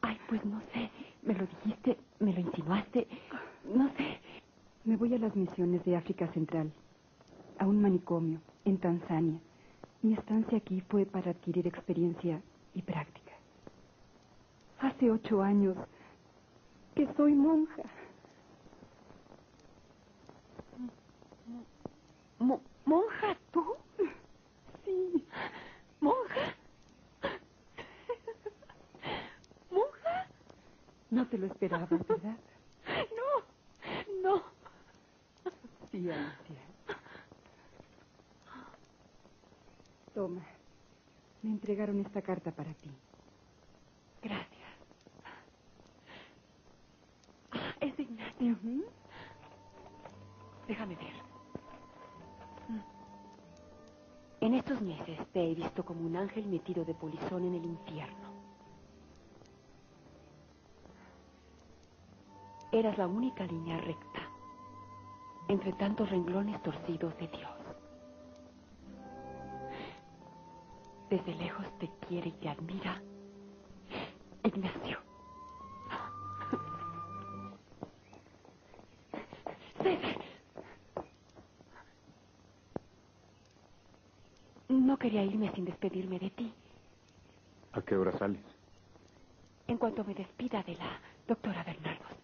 ay, pues no sé. Me lo dijiste, me lo insinuaste. No sé. Me voy a las misiones de África Central, a un manicomio, en Tanzania. Mi estancia aquí fue para adquirir experiencia y práctica. Hace ocho años que soy monja. ¿Monja tú? Sí. ¿Monja? ¿Monja? No te lo esperabas, ¿verdad? (laughs) No, no. Sí, Alicia. Toma. Me entregaron esta carta para ti. Gracias. Ah, es de Ignacio. Déjame ver. En estos meses te he visto como un ángel metido de polizón en el infierno. Eras la única línea recta entre tantos renglones torcidos de Dios. Desde lejos te quiere y te admira Ignacio. No quería irme sin despedirme de ti. ¿A qué hora sales? En cuanto me despida de la doctora Bernardos.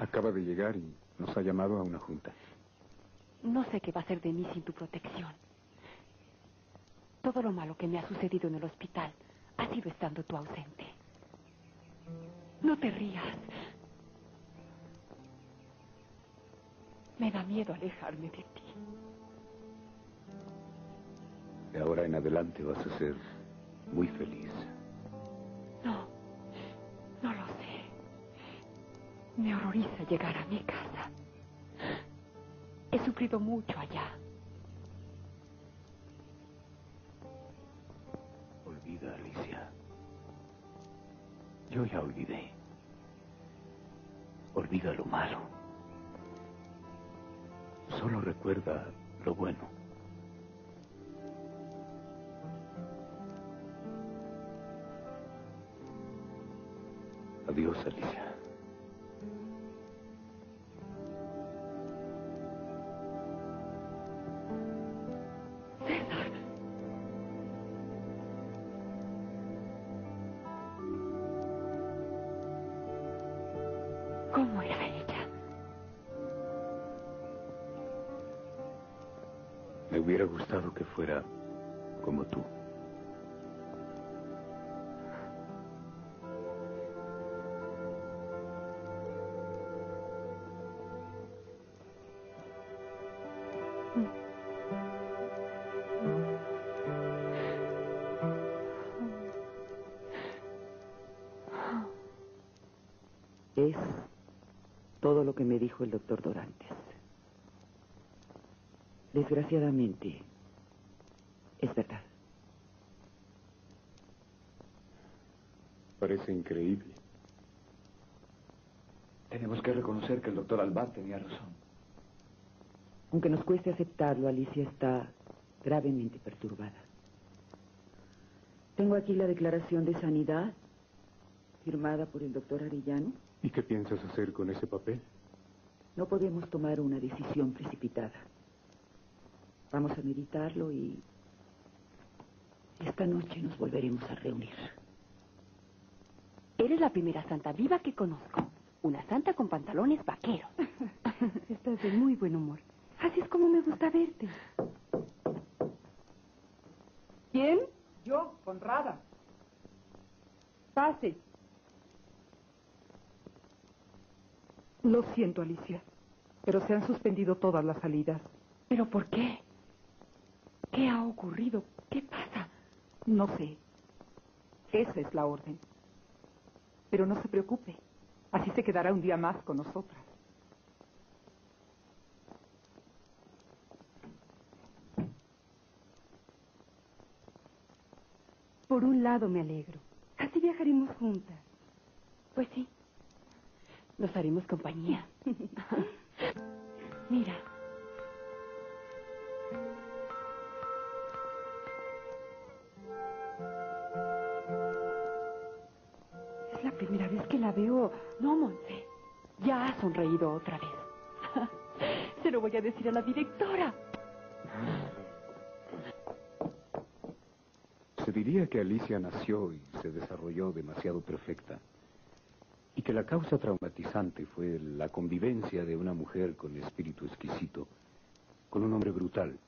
Acaba de llegar y nos ha llamado a una junta. No sé qué va a ser de mí sin tu protección. Todo lo malo que me ha sucedido en el hospital ha sido estando tú ausente. No te rías. Me da miedo alejarme de ti. De ahora en adelante vas a ser muy feliz. Me horroriza llegar a mi casa. He sufrido mucho allá. Olvida, Alicia. Yo ya olvidé. Olvida lo malo. Solo recuerda lo bueno. Adiós, Alicia. Que fuera como tú. Es todo lo que me dijo el doctor Dorantes. Desgraciadamente, es verdad. Parece increíble. Tenemos que reconocer que el doctor Albat tenía razón. Aunque nos cueste aceptarlo, Alicia está gravemente perturbada. Tengo aquí la declaración de sanidad firmada por el doctor Arellano. ¿Y qué piensas hacer con ese papel? No podemos tomar una decisión precipitada. Vamos a meditarlo y esta noche nos volveremos a reunir. Eres la primera santa viva que conozco. Una santa con pantalones vaqueros. (laughs) Estás de muy buen humor. Así es como me gusta verte. ¿Quién? Yo, Conrada. Pase. Lo siento, Alicia, pero se han suspendido todas las salidas. ¿Pero por qué? ¿Qué ha ocurrido? ¿Qué pasa? No sé. Esa es la orden. Pero no se preocupe. Así se quedará un día más con nosotras. Por un lado me alegro. Así viajaremos juntas. Pues sí. Nos haremos compañía. (laughs) Mira. primera vez que la veo... No, Monse, ya ha sonreído otra vez. (laughs) Se lo voy a decir a la directora. Se diría que Alicia nació y se desarrolló demasiado perfecta. Y que la causa traumatizante fue la convivencia de una mujer con espíritu exquisito, con un hombre brutal.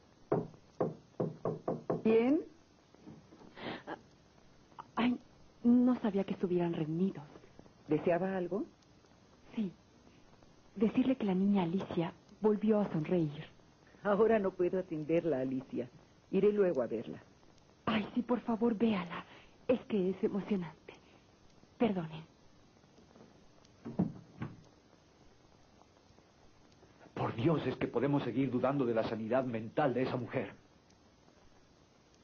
Sabía que estuvieran reunidos. ¿Deseaba algo? Sí. Decirle que la niña Alicia volvió a sonreír. Ahora no puedo atenderla, Alicia. Iré luego a verla. Ay, sí, por favor, véala. Es que es emocionante. Perdonen. Por Dios, es que podemos seguir dudando de la sanidad mental de esa mujer.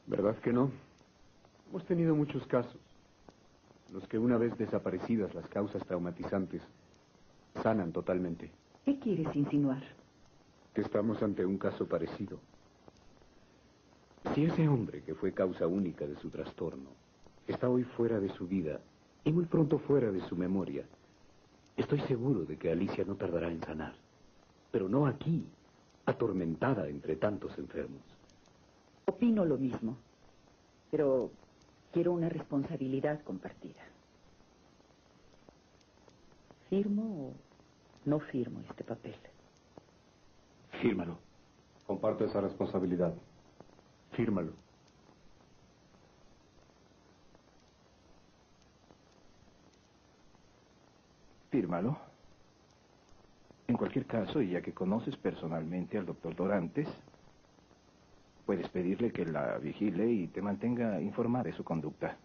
¿Verdad que no? Hemos tenido muchos casos. Los que una vez desaparecidas las causas traumatizantes sanan totalmente. ¿Qué quieres insinuar? Que estamos ante un caso parecido. Si ese hombre que fue causa única de su trastorno está hoy fuera de su vida y muy pronto fuera de su memoria, estoy seguro de que Alicia no tardará en sanar. Pero no aquí, atormentada entre tantos enfermos. Opino lo mismo, pero quiero una responsabilidad compartida. ¿Firmo o no firmo este papel? Fírmalo. Comparto esa responsabilidad. Fírmalo. Fírmalo. En cualquier caso, y ya que conoces personalmente al doctor Dorantes, puedes pedirle que la vigile y te mantenga informada de su conducta.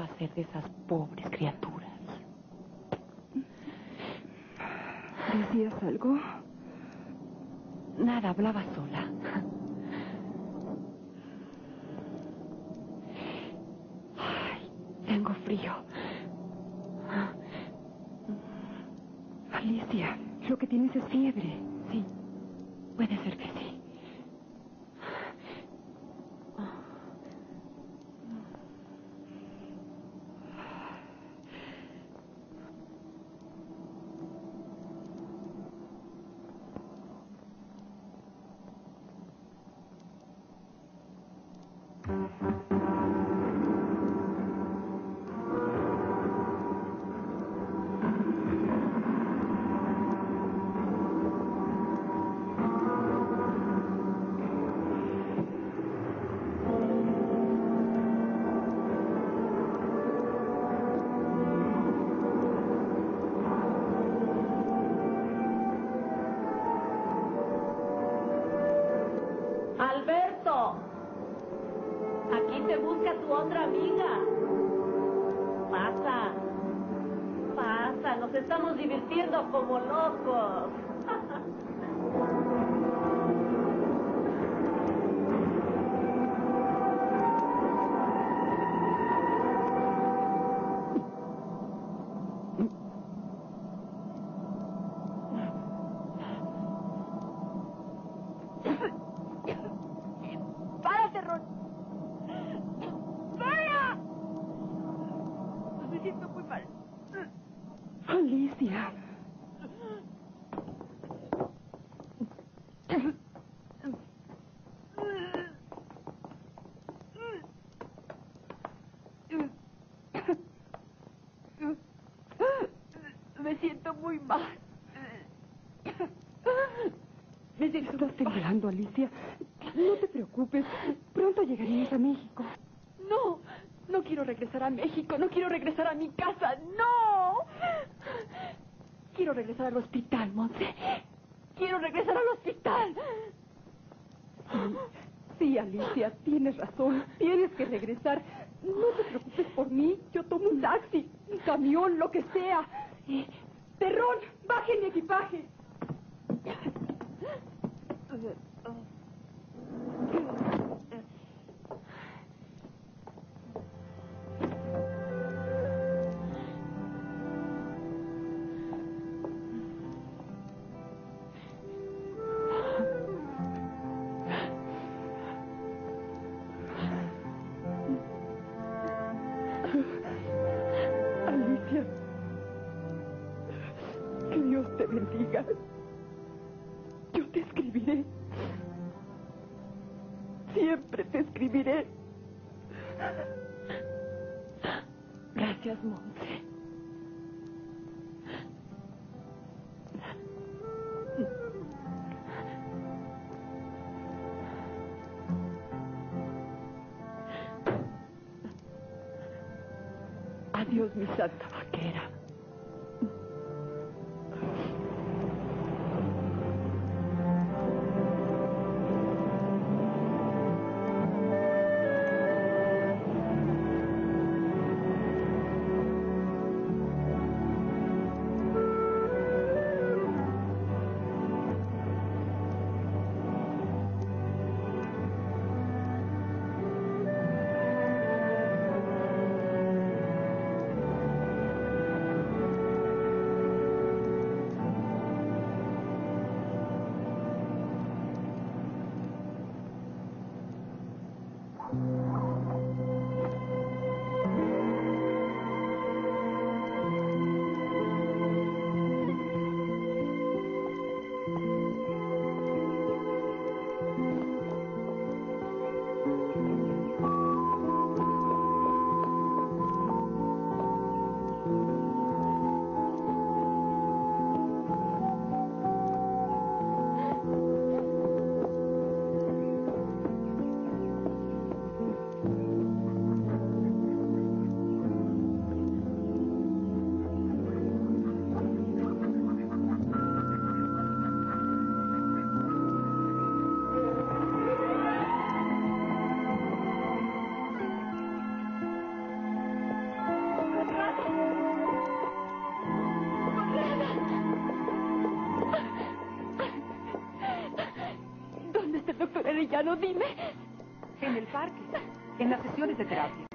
Va a hacer de esas pobres criaturas? ¿Decías algo? Nada, hablaba sola. Ay, tengo frío. Alicia, lo que tienes es fiebre. Sí, puede ser que muy mal. Me. Estás temblando, Alicia. No te preocupes. Pronto llegaremos a México. No, no quiero regresar a México, no quiero regresar a mi casa, no. Quiero regresar al hospital, Monse. Quiero regresar al hospital. Sí, sí, Alicia, tienes razón. Tienes que regresar. No te preocupes por mí. Yo tomo un taxi, un camión, lo que sea. Perrón, back doctor Arellano? Dime. En el parque, en las sesiones de terapia.